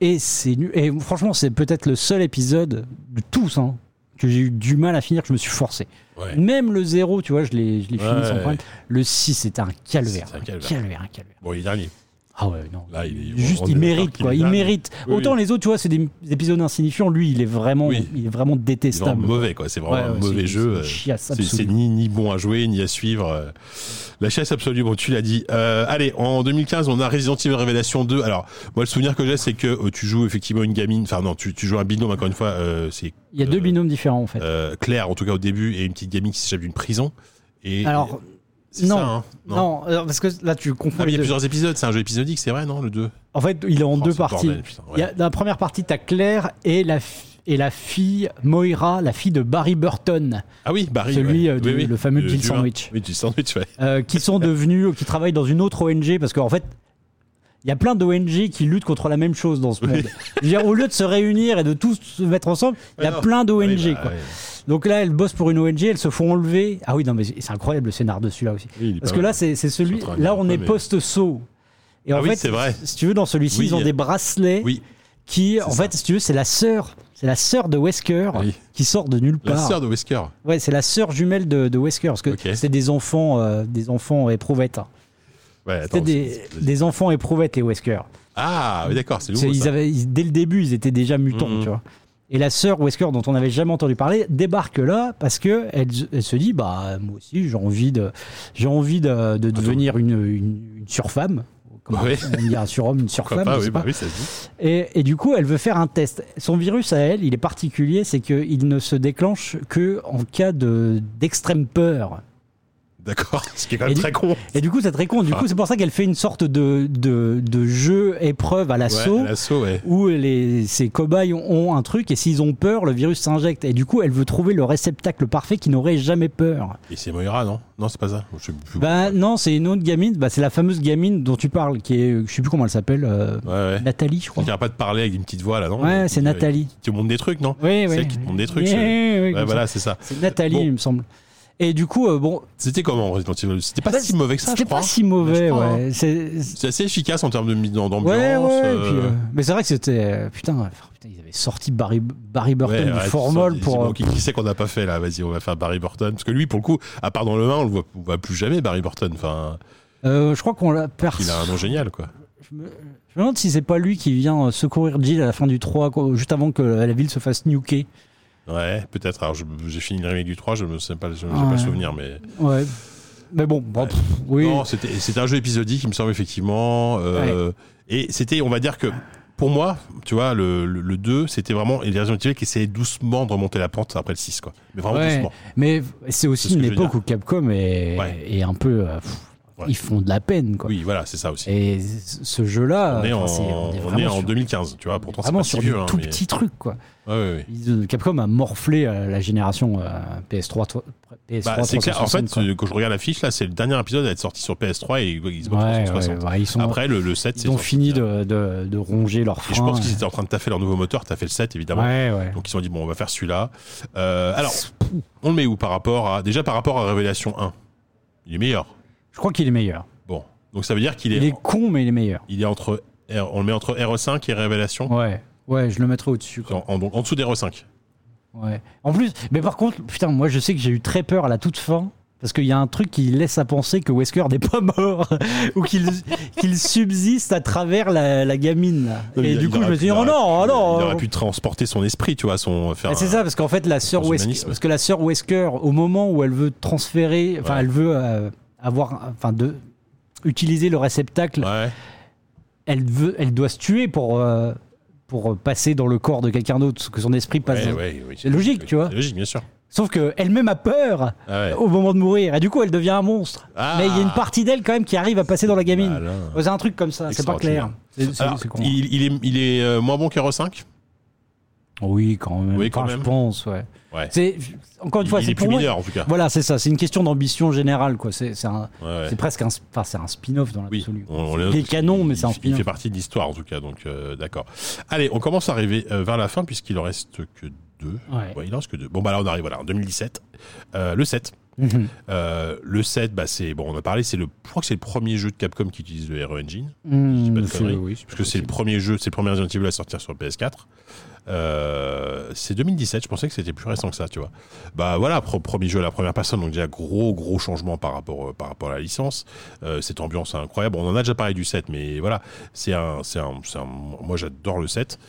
Et c'est Et franchement, c'est peut-être le seul épisode de tous hein, que j'ai eu du mal à finir, que je me suis forcé. Ouais. Même le 0, tu vois, je l'ai je l'ai fini sans ouais. problème. Le 6, c'était un calvaire. Un Un calvaire. calvaire, un calvaire. Bon, il est dernier. Ah ouais, non. Là, il est- Juste, il mérite, quoi. Il mérite. Autant oui. les autres, tu vois, c'est des épisodes insignifiants. Lui, il est vraiment, Oui. il est vraiment détestable. mauvais, quoi. C'est vraiment Ouais, un ouais, mauvais jeu. c'est euh, C'est ni, ni bon à jouer, ni à suivre. euh. La chasse absolue, bon, tu l'as dit. Euh, allez, en 2015, on a Resident Evil Révélation 2. Alors, moi, le souvenir que j'ai, c'est que euh, tu joues effectivement une gamine. Enfin, non, tu, tu joues un binôme, encore une fois. euh, c'est Il y a deux binômes différents, en fait. Claire, en tout cas au début, et une petite gamine qui s'échappe d'une prison. Et, Alors, c'est non, ça, hein non, euh, parce que là, tu confonds Ah, mais il y a plusieurs épisodes, c'est un jeu épisodique, c'est vrai, non, le 2 En fait, il est en Oh, deux parties. bordel, putain, ouais. Il y a, dans la première partie, tu as Claire et la, et la fille Moira, la fille de Barry Burton, Ah oui, Barry. Celui, ouais. euh, le fameux Jill vin. Sandwich. Oui, Jill Sandwich, ouais. euh, qui sont devenus, qui travaillent dans une autre ONG, parce qu'en fait, il y a plein d'ONG qui luttent contre la même chose dans ce monde. Je veux dire, au lieu de se réunir et de tous se mettre ensemble, il y a non. plein d'ONG. Oui, bah. Donc là, elles bossent pour une ONG, elles se font enlever. Ah oui, non, mais c'est incroyable le scénar de celui-là aussi. Oui, Parce que là, c'est c'est celui. Là, on est post-saut. Et en Ah oui, fait, c'est vrai. si tu veux, dans celui-ci, ils ont des bracelets Oui, qui, en ça. fait, si tu veux, c'est la sœur. C'est la sœur de Wesker Oui. qui sort de nulle la part. sœur de Wesker. Ouais, c'est la sœur jumelle de, de Wesker parce que c'était des enfants, euh, des enfants éprouvettes. Ouais, C'était des, enfants éprouvettes les Wesker. Ah, oui, d'accord, c'est nouveau. ils avaient, dès le début, ils étaient déjà mutants, Mhm. tu vois. Et la sœur Wesker, dont on n'avait jamais entendu parler, débarque là parce que elle, elle se dit, bah moi aussi, j'ai envie de, j'ai envie de, de devenir une, une, une surfemme. Comment Ouais. On dit un surhomme, une surfemme. pas, oui, bah oui, ça dit. Et, et du coup, elle veut faire un test. Son virus à elle, il est particulier, c'est qu'il ne se déclenche que en cas de d'extrême peur. D'accord. Ce qui est quand même du- très con. Et du coup, c'est très con. Du Ah. coup, c'est pour ça qu'elle fait une sorte de, de, de jeu épreuve à l'assaut. Ouais, l'assaut, ouais. où les, ces cobayes ont un truc et s'ils ont peur, le virus s'injecte. Et du coup, elle veut trouver le réceptacle parfait qui n'aurait jamais peur. Et c'est Moira, non? Non, c'est pas ça. Je sais plus. Bah non, c'est une autre gamine. Bah, c'est la fameuse gamine dont tu parles, qui est, je sais plus comment elle s'appelle, euh, Ouais, ouais. Nathalie, je crois. Qui pas de parler avec une petite voix là, non? Ouais, c'est Nathalie. Qui te montre des trucs, non? Oui, C'est oui. elle qui te montre des trucs. Oui, c'est- oui, oui, Ouais, comme voilà, c'est ça. C'est Nathalie, Bon. il me semble. Et du coup, euh, bon, C'était comment Resident Evil? C'était pas bah, si mauvais que ça, je c'était crois. pas si mauvais, crois, ouais. C'est- C'est assez efficace en termes de mise en- d'ambiance. Ouais, ouais. euh, euh, mais c'est vrai que c'était euh, putain, ils avaient sorti Barry, Barry Burton ouais, du formol pour. Qui, qui c'est qu'on n'a pas fait là? Vas-y, on va faire Barry Burton. Parce que lui, pour le coup, à part dans le 1, on le voit, on voit plus jamais Barry Burton. Enfin, euh, je crois qu'on l'a perçu. il a un nom génial, quoi. Je me demande si c'est pas lui qui vient secourir Jill à la fin du 3, quoi, juste avant que la ville se fasse nuker. Ouais, peut-être. Alors, j'ai fini le remake du 3, je me sais pas, je- j'ai Ah pas ouais. souvenir, mais. Ouais. Mais bon, Ouais. pff, oui. Non, c'était un jeu épisodique, il me semble, effectivement. euh, Et c'était, on va dire que. Pour moi, tu vois, le, le, le 2, c'était vraiment les Resident Evil qui essayaient doucement de remonter la pente après le 6, quoi. Mais vraiment Ouais. doucement. Mais c'est aussi une époque où Capcom est, Ouais. est un peu. euh, pff, Ils font de la peine, quoi. Oui, voilà, c'est ça aussi. Et ce jeu-là, on est, en, enfin, c'est- on est vraiment en sur- 2015, tu vois, pourtant c'est pas sur si vieux. hein, tout mais- petit truc, quoi. Ouais, ouais, ouais. Ils- Capcom a morflé euh, la génération euh, PS3, toi- PS3 Bah, c'est clair, en fait, 360, quoi. euh, quand je regarde la fiche, là, c'est le dernier épisode à être sorti sur PS3 et Xbox Ouais, 360. ouais, ouais, ils, sont, Après, le, le 7, ils ont fini de, de, de ronger leurs freins. Et je pense qu'ils étaient en train de taffer leur nouveau moteur, t'as fait le 7, évidemment. Ouais, ouais. Donc ils se sont dit, bon, on va faire celui-là. Euh, alors, on le met où par rapport à. Déjà par rapport à Révélation 1 Il est meilleur. Je crois qu'il est meilleur. Bon. Donc ça veut dire qu'il est, Il est con, mais il est meilleur. il est entre. R- on le met entre RE5 et Révélation Ouais, ouais, je le mettrais au-dessus. en, en- donc, en dessous des RE5. Ouais. En plus, mais par contre, putain, moi je sais que j'ai eu très peur à la toute fin. Parce qu'il y a un truc qui laisse à penser que Wesker n'est pas mort ou qu'il qu'il subsiste à travers la, la gamine. Et Il- du coup, je me suis dit, oh non, oh non Il aurait pu transporter son esprit, tu vois, son. Faire c'est ça, parce qu'en fait, la sœur Wesker, parce que la sœur Wesker, au moment où elle veut transférer, enfin, Ouais. elle veut euh, avoir, enfin, de utiliser le réceptacle, Ouais. elle veut, elle doit se tuer pour euh, pour passer dans le corps de quelqu'un d'autre, que son esprit passe. Ouais, ouais, oui. C'est logique, tu vois. Logique, bien sûr. Sauf que elle-même a peur Ah ouais. au moment de mourir, et du coup, elle devient un monstre. Ah. Mais il y a une partie d'elle quand même qui arrive à passer dans la gamine. Voilà. C'est un truc comme ça, c'est pas clair. Alors, il, il est, il est euh, moins bon qu'RE5 Oui, quand même. Oui, quand Enfin, même. Je pense, ouais. Ouais. C'est encore une fois, il c'est est pour plus moi. mineur, en tout cas. Voilà, c'est ça. C'est une question d'ambition générale, quoi. C'est Ouais, presque un, enfin, c'est un spin-off dans Oui, l'absolu. on, on Il est canon, mais il- c'est un Il spin-off. fait partie de l'histoire en tout cas, donc euh, d'accord. Allez, on commence à arriver euh, vers la fin puisqu'il en reste que deux. Il en reste que deux. Bon bah là on arrive voilà en 2017. Euh, le 7. Mhm. Euh, le 7, bah c'est bon, on a parlé, c'est le, je crois que c'est le premier jeu de Capcom qui utilise le RE Engine, Mmh, pas de conneries. oui, parce que c'est le premier jeu, c'est le premier Resident Evil à sortir sur le PS4. Euh, c'est 2017, je pensais que c'était plus récent que ça, tu vois. Bah voilà, pro- premier jeu à la première personne, donc déjà gros gros changement par rapport euh, par rapport à la licence. Euh, cette ambiance incroyable. On en a déjà parlé du 7, mais voilà, c'est un c'est un, un- moi j'adore le 7.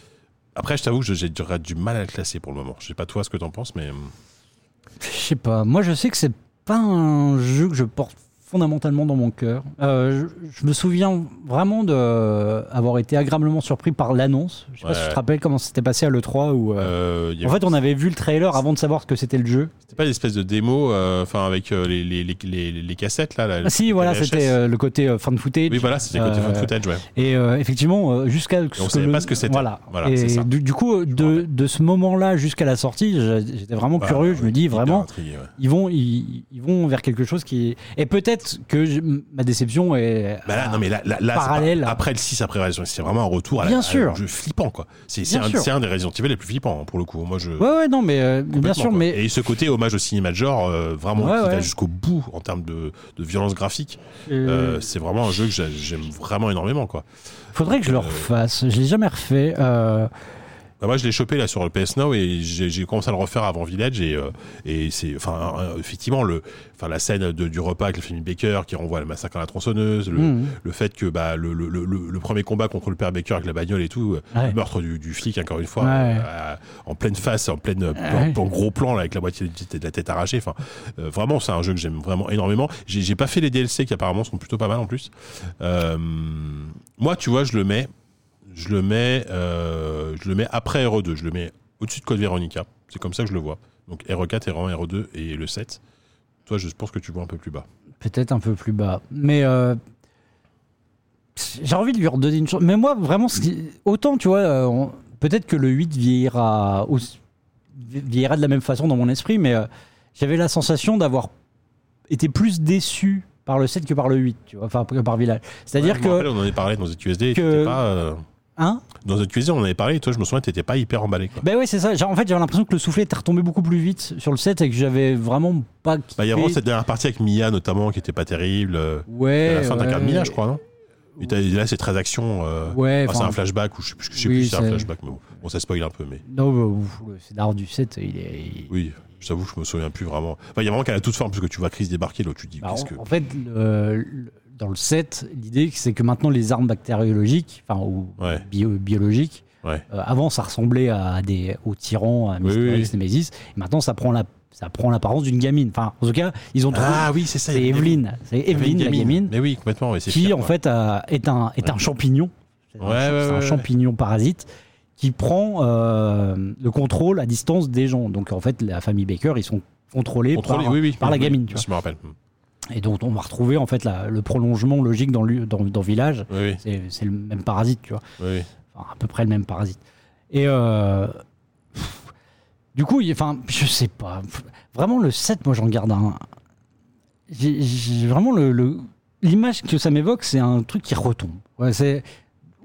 Après, je t'avoue que j'ai du mal à le classer pour le moment. Je sais pas toi ce que t'en penses, mais Je sais pas. Moi, je sais que c'est pas un jeu que je porte fondamentalement dans mon cœur. Euh, je, je me souviens vraiment de euh, été agréablement surpris par l'annonce. Je sais pas si tu te rappelles comment c'était passé à l'E3 où. euh, en fait, on avait vu le trailer avant de savoir ce que c'était le jeu. c'était pas une espèce de démo, enfin avec les, les, les, les, cassettes là. la- Ah, si, voilà, c'était le côté fan footage. Oui, voilà, c'était côté Euh, fan footage, ouais. Et effectivement, jusqu'à on savait pas ce que c'était. Voilà. Voilà, et c'est ça. du, du coup, de, de ce moment-là jusqu'à la sortie, j'étais vraiment Bah, curieux. Je me dis vraiment, intrigué, ouais. ils vont, ils, ils vont vers quelque chose qui. Et peut-être que je- ma déception est. Bah là, non, mais là, Parallèle. pas- après le 6, après Resident c'est vraiment un retour à, la- Bien à sûr. un jeu flippant, quoi. C'est un, un des Resident Evil les plus flippants, pour le coup. Moi, je. Ouais, ouais, non, mais euh, bien sûr, quoi. mais Et ce côté hommage au cinéma de genre, euh, vraiment, Ouais, qui va jusqu'au bout en termes de, de violence graphique, euh, euh, c'est vraiment un jeu que j'ai- j'aime vraiment énormément, quoi. faudrait que je le euh, refasse. Je l'ai jamais refait. Euh, Bah, moi, je l'ai chopé là sur le PS Now et j'ai commencé à le refaire avant Village et, euh, et c'est, enfin, euh, effectivement, le, enfin, la scène de- du repas avec le film Baker qui renvoie à le massacre à la tronçonneuse, le, Mhm. le fait que bah, le, le, le, le premier combat contre le père Baker avec la bagnole et tout, euh, Ouais. le meurtre du, du flic encore une fois, Ouais. euh, en pleine face, en pleine, Ouais. en, en gros plan là, avec la moitié de la tête arrachée. Enfin, euh, vraiment, c'est un jeu que j'aime vraiment énormément. J'ai pas fait les DLC qui apparemment sont plutôt pas mal en plus. Euh, moi, tu vois, je le mets, je le mets, euh, je le mets après RE2. Je le mets au-dessus de Code Veronica. C'est comme ça que je le vois. Donc RE4, RE1, RE2 et le 7. Toi, je pense que tu vois un peu plus bas. Peut-être un peu plus bas. Mais euh, j'ai envie de lui redonner une chance. Mais moi, vraiment, ce qui- autant, tu vois, euh, peut-être que le 8 vieillira, aussi- vieillira de la même façon dans mon esprit, mais euh, j'avais la sensation d'avoir été plus déçu par le 7 que par le 8, tu vois, enfin, que par Village. C'est-à-dire Ouais, me rappelle, que. on en avait parlé dans ZQSD. que- Pas, euh, Hein dans ZQSD, on en avait parlé. Et toi, je me souviens, t'étais pas hyper emballé. Quoi. Ben ouais, c'est ça. Genre, En fait, j'avais l'impression que le soufflet était retombé beaucoup plus vite sur le 7 et que j'avais vraiment pas. Bah, il y a vraiment cette dernière partie avec Mia, notamment, qui était pas terrible. euh, Ouais. à la fin, ouais. t'incarnes Mia, je crois, non? Et là, c'est très action. euh, Ouais, enfin, c'est un flashback, ou je sais plus, je sais oui, plus si c'est un c'est- flashback, mais bon, Bon, ça spoil un peu, mais Non, bah, le scénario du 7, il est. il- oui, je t'avoue, je me souviens plus vraiment. Enfin, il y a vraiment qu'elle a toute forme, parce que tu vois Chris débarquer, là, tu te dis, Bah, qu'est-ce en, que. en fait, le- dans le 7, l'idée, c'est que maintenant, les armes bactériologiques, enfin, ou Ouais. bio- biologiques, Ouais. euh, avant, ça ressemblait à des, aux tyrans, à Oui, oui, oui. Nemesis. Et maintenant, ça prend la. Ça prend l'apparence d'une gamine. Enfin, en tout cas, ils ont trouvé. Ah oui, c'est ça. c'est Evelyne. C'est une la gamine, Mais oui, complètement. c'est qui en fait a- est un, est un champignon. C'est un, champignon parasite qui prend euh, le contrôle à distance des gens. Donc en fait, la famille Baker, ils sont contrôlés, Contrôlé, par, oui, oui, par la oui, gamine. oui, tu vois. Je me rappelle. Et donc on va retrouver en fait la- le prolongement logique dans, dans, dans Village. Oui, C'est le même parasite, tu vois. oui. Enfin, à peu près le même parasite. Et euh, pff, du coup, enfin, je sais pas. Pff, Vraiment, le 7, moi, j'en garde un. Vraiment le. L'image que ça m'évoque, c'est un truc qui retombe. Ouais, c'est.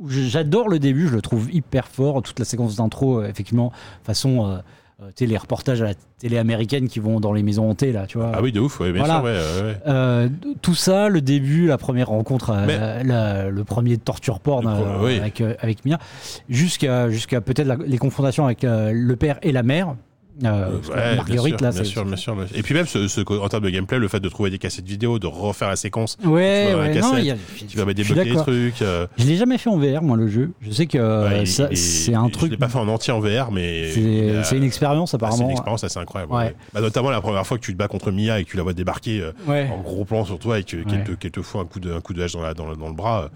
J'adore le début, je le trouve hyper fort. Toute la séquence d'intro, euh, effectivement, façon. euh, euh, tu sais, les reportages à la télé américaine qui vont dans les maisons hantées, là, tu vois. Ah oui, de ouf, ouais, bien Voilà. sûr, ouais, ouais, ouais. Euh, tout ça, le début, la première rencontre, euh, Mais- la- le premier torture porn pro- euh, oui. avec, avec Mia, jusqu'à jusqu'à peut-être les confrontations avec le père et la mère. Euh, Euh, ouais, Marguerite, bien là, sûr, sûr, bien sûr, bien sûr. Et puis même, ce, ce- en termes de gameplay, le fait de trouver des cassettes vidéo, de refaire la séquence, Ouais, ouais, non, cassette, il y a- je débloquer d'accord. trucs. euh, Je l'ai jamais fait en VR, moi, le jeu. Je sais que ouais, c'est un Je truc. l'ai pas fait en entier en VR, mais. C'est une expérience, ah, C'est apparemment. une expérience assez incroyable. Ouais. Bah, notamment la première fois que tu te bats contre Mia et que tu la vois débarquer euh, en gros plan sur toi et que- qu'elle te, fout un coup de, un coup de hache dans, la, dans, le, dans le bras.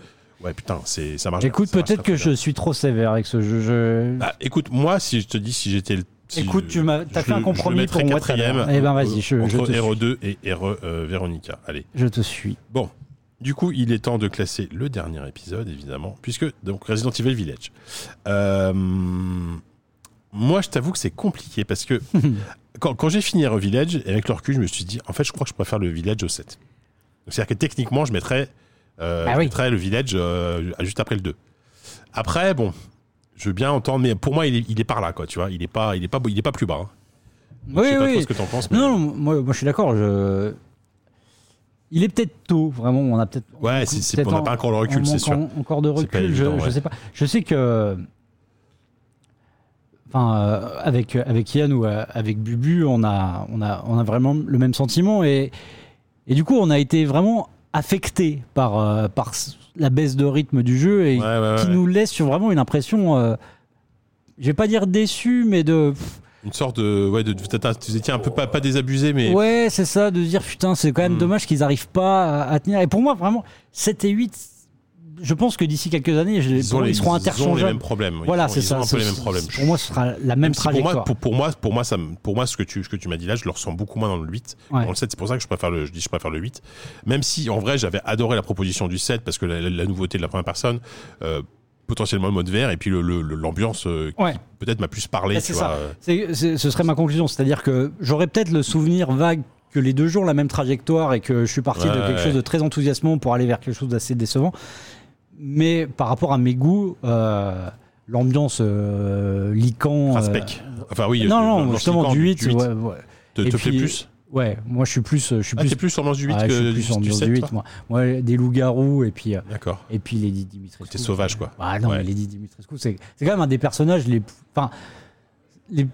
Ouais, putain, c'est, ça marche. Écoute, peut-être que je suis trop sévère avec ce jeu. Je... Bah, écoute, moi, si je te dis si j'étais le. Si Écoute, je- tu m'as- je fait un compromis je pour moi quatrième. Eh ben, vas-y, je- je entre te suis. RE2 et RE euh, Véronica. Allez. je te suis. Bon, du coup, il est temps de classer le dernier épisode, évidemment, puisque donc Resident Evil Village. Euh, moi, je t'avoue que c'est compliqué parce que quand, quand j'ai fini RE Village, avec le recul, je me suis dit, en fait, je crois que je préfère le Village au 7. Donc, C'est-à-dire que techniquement, je mettrais, euh, Ah je mettrais le Village juste après le 2. Après, bon, je veux bien entendre, mais pour moi, il est, il est par là, quoi, tu vois. Il est pas, il est pas, il est pas plus bas. hein. Donc, je sais pas trop ce que t'en penses. mais- Non, non, moi, moi je suis d'accord. Je... Il est peut-être tôt, vraiment. On a peut-être. Ouais, c'est- peut-être on n'a en- pas encore le recul, c'est sûr. en- Encore de recul, évident, je ouais. sais pas. Je sais que. Enfin, euh, avec, avec Yann ou euh, avec Bubu, on a, on, a, on a vraiment le même sentiment. Et, et du coup, on a été vraiment affecté par, euh, par la baisse de rythme du jeu et Ouais, ouais, qui ouais. nous laisse sur vraiment une impression. euh, je vais pas dire déçu, mais de. Une sorte de. Ouais, de, tu étais un peu pas, pas désabusé, mais. Ouais, c'est ça, de dire putain, c'est quand même Hmm. dommage qu'ils n'arrivent pas à, à tenir. Et pour moi, vraiment, 7 et 8, je pense que d'ici quelques années, je- Ils, pour ont moi, les, ils seront ils ont les interchangeables. mêmes problèmes. Voilà, c'est ça. ont un peu les mêmes problèmes. Pour moi, ce sera la même si pour trajectoire. moi, pour, pour moi, pour moi, ça, pour moi, ce que tu, ce que tu m'as dit là, je le ressens beaucoup moins dans le 8. Ouais. Dans le 7, c'est pour ça que je préfère le, je dis, je préfère le 8. Même si, en vrai, j'avais adoré la proposition du 7 parce que la, la- la nouveauté de la première personne, euh, potentiellement le mode vert et puis le- le- le- l'ambiance euh, qui peut-être m'a plus parlé. Bah, tu vois, ce serait ma conclusion. C'est-à-dire que j'aurais peut-être le souvenir vague que les deux jours la même trajectoire et que je suis parti de quelque ouais. chose de très enthousiasmant pour aller vers quelque chose d'assez décevant. Mais par rapport à mes goûts, euh, l'ambiance euh, lican. Enfin, euh, spec. Enfin, oui. non, euh, non, l'ambiance justement, du 8. du 8. ouais, ouais. Te, te plaît plus Ouais, moi je suis plus, je suis Ah, plus, plus sur l'ambiance du 8 Ah, je que suis du, plus en du ambiance 7 du 8, toi moi. Moi, des loups-garous et puis, euh, D'accord. et puis Lady Dimitrescu. T'es sauvage, quoi. Ah non, Ouais. mais Lady Dimitrescu, c'est c'est quand même un des personnages les. Enfin, les-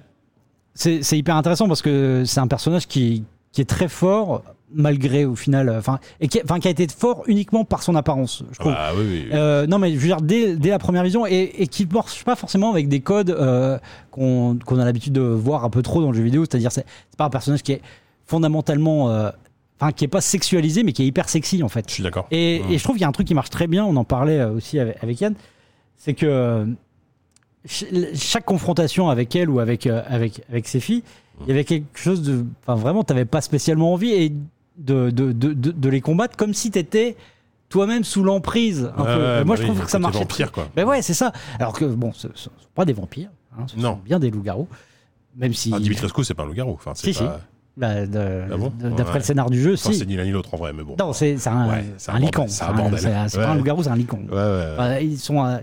c'est c'est hyper intéressant parce que c'est un personnage qui, qui est très fort malgré au final. euh, Enfin, et qui, enfin, qui a été fort uniquement par son apparence, je trouve. Ah oui, oui. oui. Euh, non, mais je veux dire, dès, dès la première vision, et, et qui ne marche pas forcément avec des codes euh, qu'on a l'habitude de voir un peu trop dans le jeu vidéo. C'est-à-dire, c'est c'est pas un personnage qui est fondamentalement. euh, Enfin, qui est pas sexualisé, mais qui est hyper sexy, en fait. Je suis d'accord. Et, Mmh. et je trouve qu'il y a un truc qui marche très bien, on en parlait aussi avec, avec Yann, c'est que ch- chaque confrontation avec elle ou avec, avec, avec ses filles, il y avait quelque chose de. Enfin, vraiment, t'avais pas spécialement envie. Et de, de, de, de- les combattre comme si t'étais toi-même sous l'emprise. un peu. moi, bah je trouve oui, que ça marchait. vampire, très- quoi. Ben ouais, c'est ça. Alors que, bon, ce ne sont pas des vampires. hein, ce Non. sont bien des loups-garous. Même si. Ah, Dimitrescu, c'est pas un loup-garou. Enfin, Si, si. bah, Ah bon D'après Ouais. le scénar du jeu, Enfin, si. c'est ni l'un ni l'autre en vrai, mais bon. Non, c'est un, Ouais, un, un c'est un bordel. C'est pas un loup-garou, c'est un ouais, ouais. Enfin, ils sont. euh,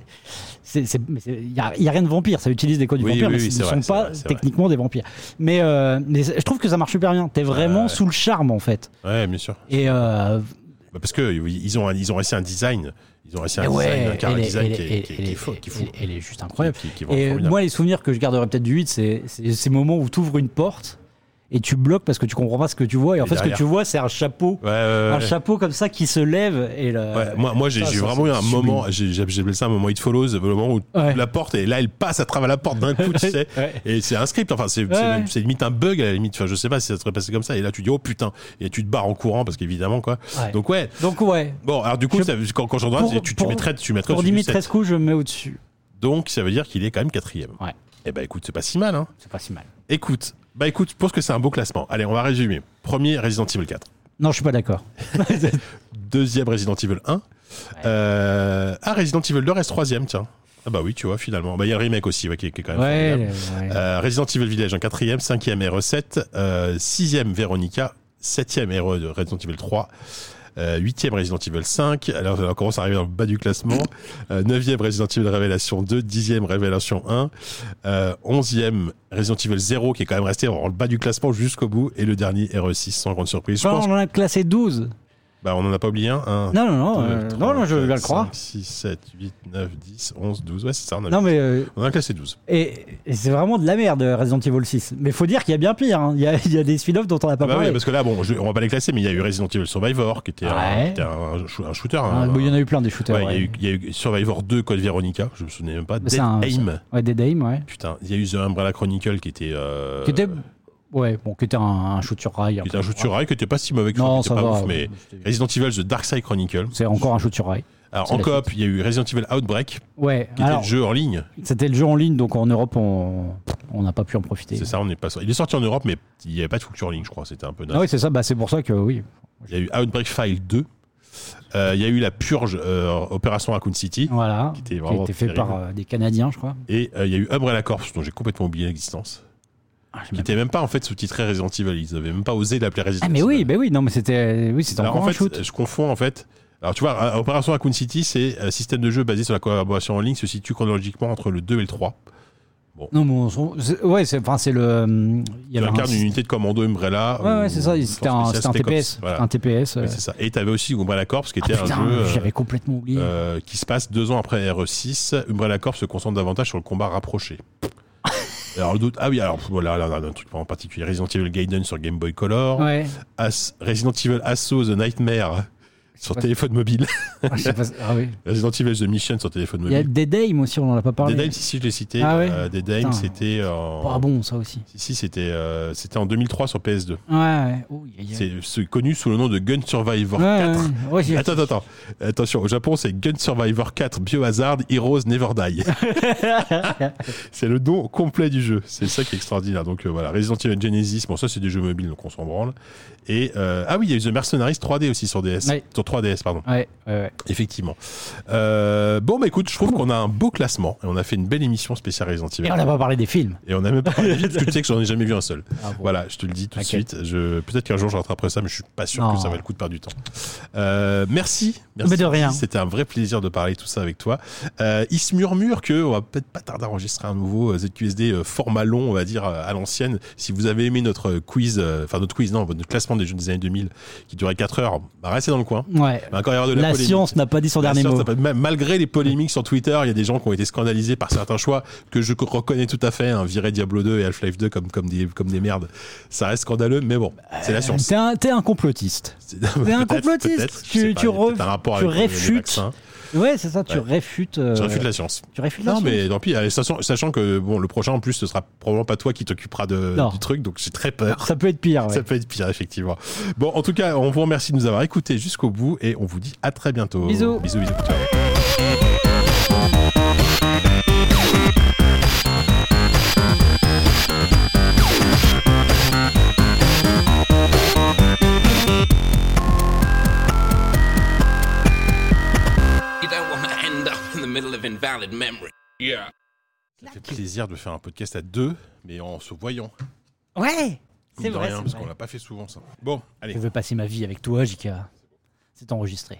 Il n'y a, rien de vampire, ça utilise des codes du Oui, vampire, oui, mais oui, ne sont pas vrai, c'est vrai. techniquement des vampires. Mais, euh, mais je trouve que ça marche super bien. T'es vraiment ouais. sous le charme en fait. Ouais, bien sûr. Et euh, Bah, parce que ils ont, un- ils ont réussi un design. Ils ont réussi un et design, ouais, un design qui est- fou. Elle- est juste incroyable. Qui- qui est vraiment Et formidable. moi, les souvenirs que je garderai peut-être du 8, c'est c'est ces moments où tu ouvres une porte et tu bloques parce que tu comprends pas ce que tu vois. Et en Et fait, ce que tu vois, c'est un chapeau. Ouais, ouais, Un chapeau comme ça qui se lève. Et moi, moi j'ai ça, vraiment eu un sublime. moment, j'ai appelé ça un moment It Follows, le moment où la porte, et là elle passe à travers la porte d'un coup, tu sais. Et c'est un script, enfin c'est limite un bug à la limite, enfin, je sais pas si ça serait passé comme ça. Et là tu dis oh putain, et tu te barres en courant parce qu'évidemment quoi. Donc ouais, Donc, ouais. bon alors du coup Je- ça- quand, quand j'en tu, tu mettrais, tu mettrais Pour. Dimitrescu, je me mets au-dessus. Donc ça veut dire qu'il est quand même quatrième. Ouais. Et bah écoute, c'est pas si mal hein. C'est pas si mal. Écoute, bah écoute, je pense que c'est un beau classement. Allez, on va résumer. Premier Resident Evil 4. Non, je suis pas d'accord. Deuxième Resident Evil 1. Euh, ah, Resident Evil 2 reste troisième, tiens. Ah bah oui, tu vois, finalement. Bah il y a le remake aussi, ouais, qui, est- qui est quand même Ouais, formidable. ouais. Euh, Resident Evil Village en quatrième, cinquième RE7, euh, sixième Veronica, septième RE de Resident Evil 3, euh, huitième Resident Evil 5, alors on commence à arriver dans le bas du classement, euh, neuvième Resident Evil Révélation 2, dixième Révélation 1, euh, onzième Resident Evil 0 qui est quand même resté dans le bas du classement jusqu'au bout, et le dernier RE6 sans grande surprise. Je pense, on en a classé 12. Bah on en a pas oublié un. un Non, non, non. deux, euh, trois, non, non, je viens le croire. 5, 6, 7, 8, 9, 10, 11, 12, ouais c'est ça, on a, Non, mais. euh, on a classé 12. et, et c'est vraiment de la merde, Resident Evil 6. Mais faut dire qu'il y a bien pire. hein. Il y, a, il y a des spin-offs dont on n'a pas Ah bah parlé. oui, parce que là, bon, je- on va pas les classer, mais il y a eu Resident Evil Survivor, qui était, un, Ouais. qui était un, shoo- un shooter. Ah, bon, il y en a eu plein des shooters. ouais, il y a eu- il y, a eu Survivor 2, Code Veronica, je me souvenais même pas. Dead Aim, Ouais, Dead Aim, ouais. putain. Il y a eu The Umbrella Chronicle, qui était. Euh, Qui était. Ouais, bon, qui était un, un shoot sur rail. qui était un shoot sur rail, qui était pas si mauvais que Non, ça, pas va. ouf, mais Resident Evil The Dark Side Chronicle. C'est encore un shoot sur rail. Alors, en coop, il y a eu Resident Evil Outbreak, Ouais, qui alors, était le jeu en ligne. c'était le jeu en ligne, donc en Europe, on on n'a pas pu en profiter. C'est ça, on n'est pas. Il est sorti en Europe, mais il n'y avait pas de culture en ligne, je crois. C'était un peu naze. Ah oui, c'est ça, bah, c'est pour ça que oui. Il y a eu Outbreak File 2. Euh, il y a eu la purge euh, Opération Raccoon City. Voilà. Qui était Qui a vraiment été fait terrible. par euh, des Canadiens, je crois. Et euh, il y a eu Umbrella Corps, dont j'ai complètement oublié l'existence. Ah, Qui n'était même pas en fait sous-titré Resident Evil. Ils n'avaient même pas osé l'appeler Resident Ah, mais Evil. oui, bah oui, non, mais c'était oui, c'était encore en un fait, shoot. je confonds en fait. Alors tu vois, euh, Opération Raccoon City, c'est un système de jeu basé sur la collaboration en ligne, se situe chronologiquement entre le 2 et le 3. Non, mais ouais, c'est enfin c'est le. Il y avait un. une unité de commando Umbrella. Ouais, ou- ouais, c'est ça. C'était un, un. TPS. Voilà. Un TPS. Euh. c'est ça. Et tu avais aussi Umbrella Corps, qui Ah, était putain, un jeu euh, j'avais complètement oublié. euh, qui se passe deux ans après RE6. Umbrella Corps se concentre davantage sur le combat rapproché. Alors, le doute- ah oui, alors voilà, là, là, un truc en particulier. Resident Evil Gaiden sur Game Boy Color. ouais. As- Resident Evil Assault The Nightmare sur téléphone mobile. Ah, je sais pas- ah oui. Resident Evil The Mission sur téléphone Il y a mobile. Dead Aim aussi, on en a pas parlé. Dead Aim, si, si, je l'ai cité. Ah ouais Euh, Dead Aim, Putain. c'était en... Pas bon, ça aussi. Si, si, c'était euh, en 2003 sur PS2. Ouais, ouais. Oh, C'est connu sous le nom de Gun Survivor Ouais, 4. ouais. Ouais, y a- Attends, attends, attends. Attention, au Japon, c'est Gun Survivor 4 Biohazard Heroes Never Die. c'est le nom complet du jeu. C'est ça qui est extraordinaire. Donc euh, voilà, Resident Evil Genesis, bon, ça c'est des jeux mobiles, donc on s'en branle. Et euh, ah oui, il y a eu The Mercenaries 3D aussi sur DS. Ouais. Sur 3DS, pardon. Ouais, ouais, ouais. Effectivement. Euh, bon, bah écoute, je trouve qu'on a un beau classement et on a fait une belle émission spéciale Resident Evil. Et on n'a pas parlé des films. Et on a même pas parlé du- Tu sais que j'en ai jamais vu un seul. Ah bon. Voilà, je te le dis tout de suite. Je... Peut-être qu'un jour je rattraperai ça, mais je suis pas sûr Non. que ça va le coup de perdre du temps. Euh, merci. merci. Mais de rien. C'était un vrai plaisir de parler tout ça avec toi. Il se murmure que on va peut-être pas tarder à enregistrer un nouveau ZQSD format long, on va dire, à l'ancienne. Si vous avez aimé notre quiz, enfin notre quiz, non, notre classement des jeux des années 2000 qui durait 4 heures, bah, restez dans le coin. Ouais. Y de la, science n'a pas dit son dernier mot. malgré les polémiques sur Twitter, il y a des gens qui ont été scandalisés par certains choix que je reconnais tout à fait. Hein, virer Diablo 2 et Half-Life 2 comme, comme, des, comme des merdes. Ça reste scandaleux, mais bon, c'est la science. T'es un, un complotiste. T'es un complotiste. Tu- pas, tu tu réfutes. Ouais, c'est ça, tu Ouais. réfutes. euh, Je réfute la science. Tu réfutes la Non, science. mais tant pis, allez, sachant, sachant que bon, le prochain en plus, ce sera probablement pas toi qui t'occupera de, Non. du truc, donc j'ai très peur. Ça peut être pire. ouais. Ça peut être pire, effectivement. Bon, en tout cas, on vous remercie de nous avoir écoutés jusqu'au bout et on vous dit à très bientôt. Bisous. Bisous, bisous. Ciao. Middle of invalid memory. Yeah. Ça fait plaisir de faire un podcast à deux, mais en se voyant. Ouais C'est vrai, rien, c'est parce vrai. qu'on l'a pas fait souvent ça. Bon, allez. Je veux passer ma vie avec toi, JK. C'est enregistré.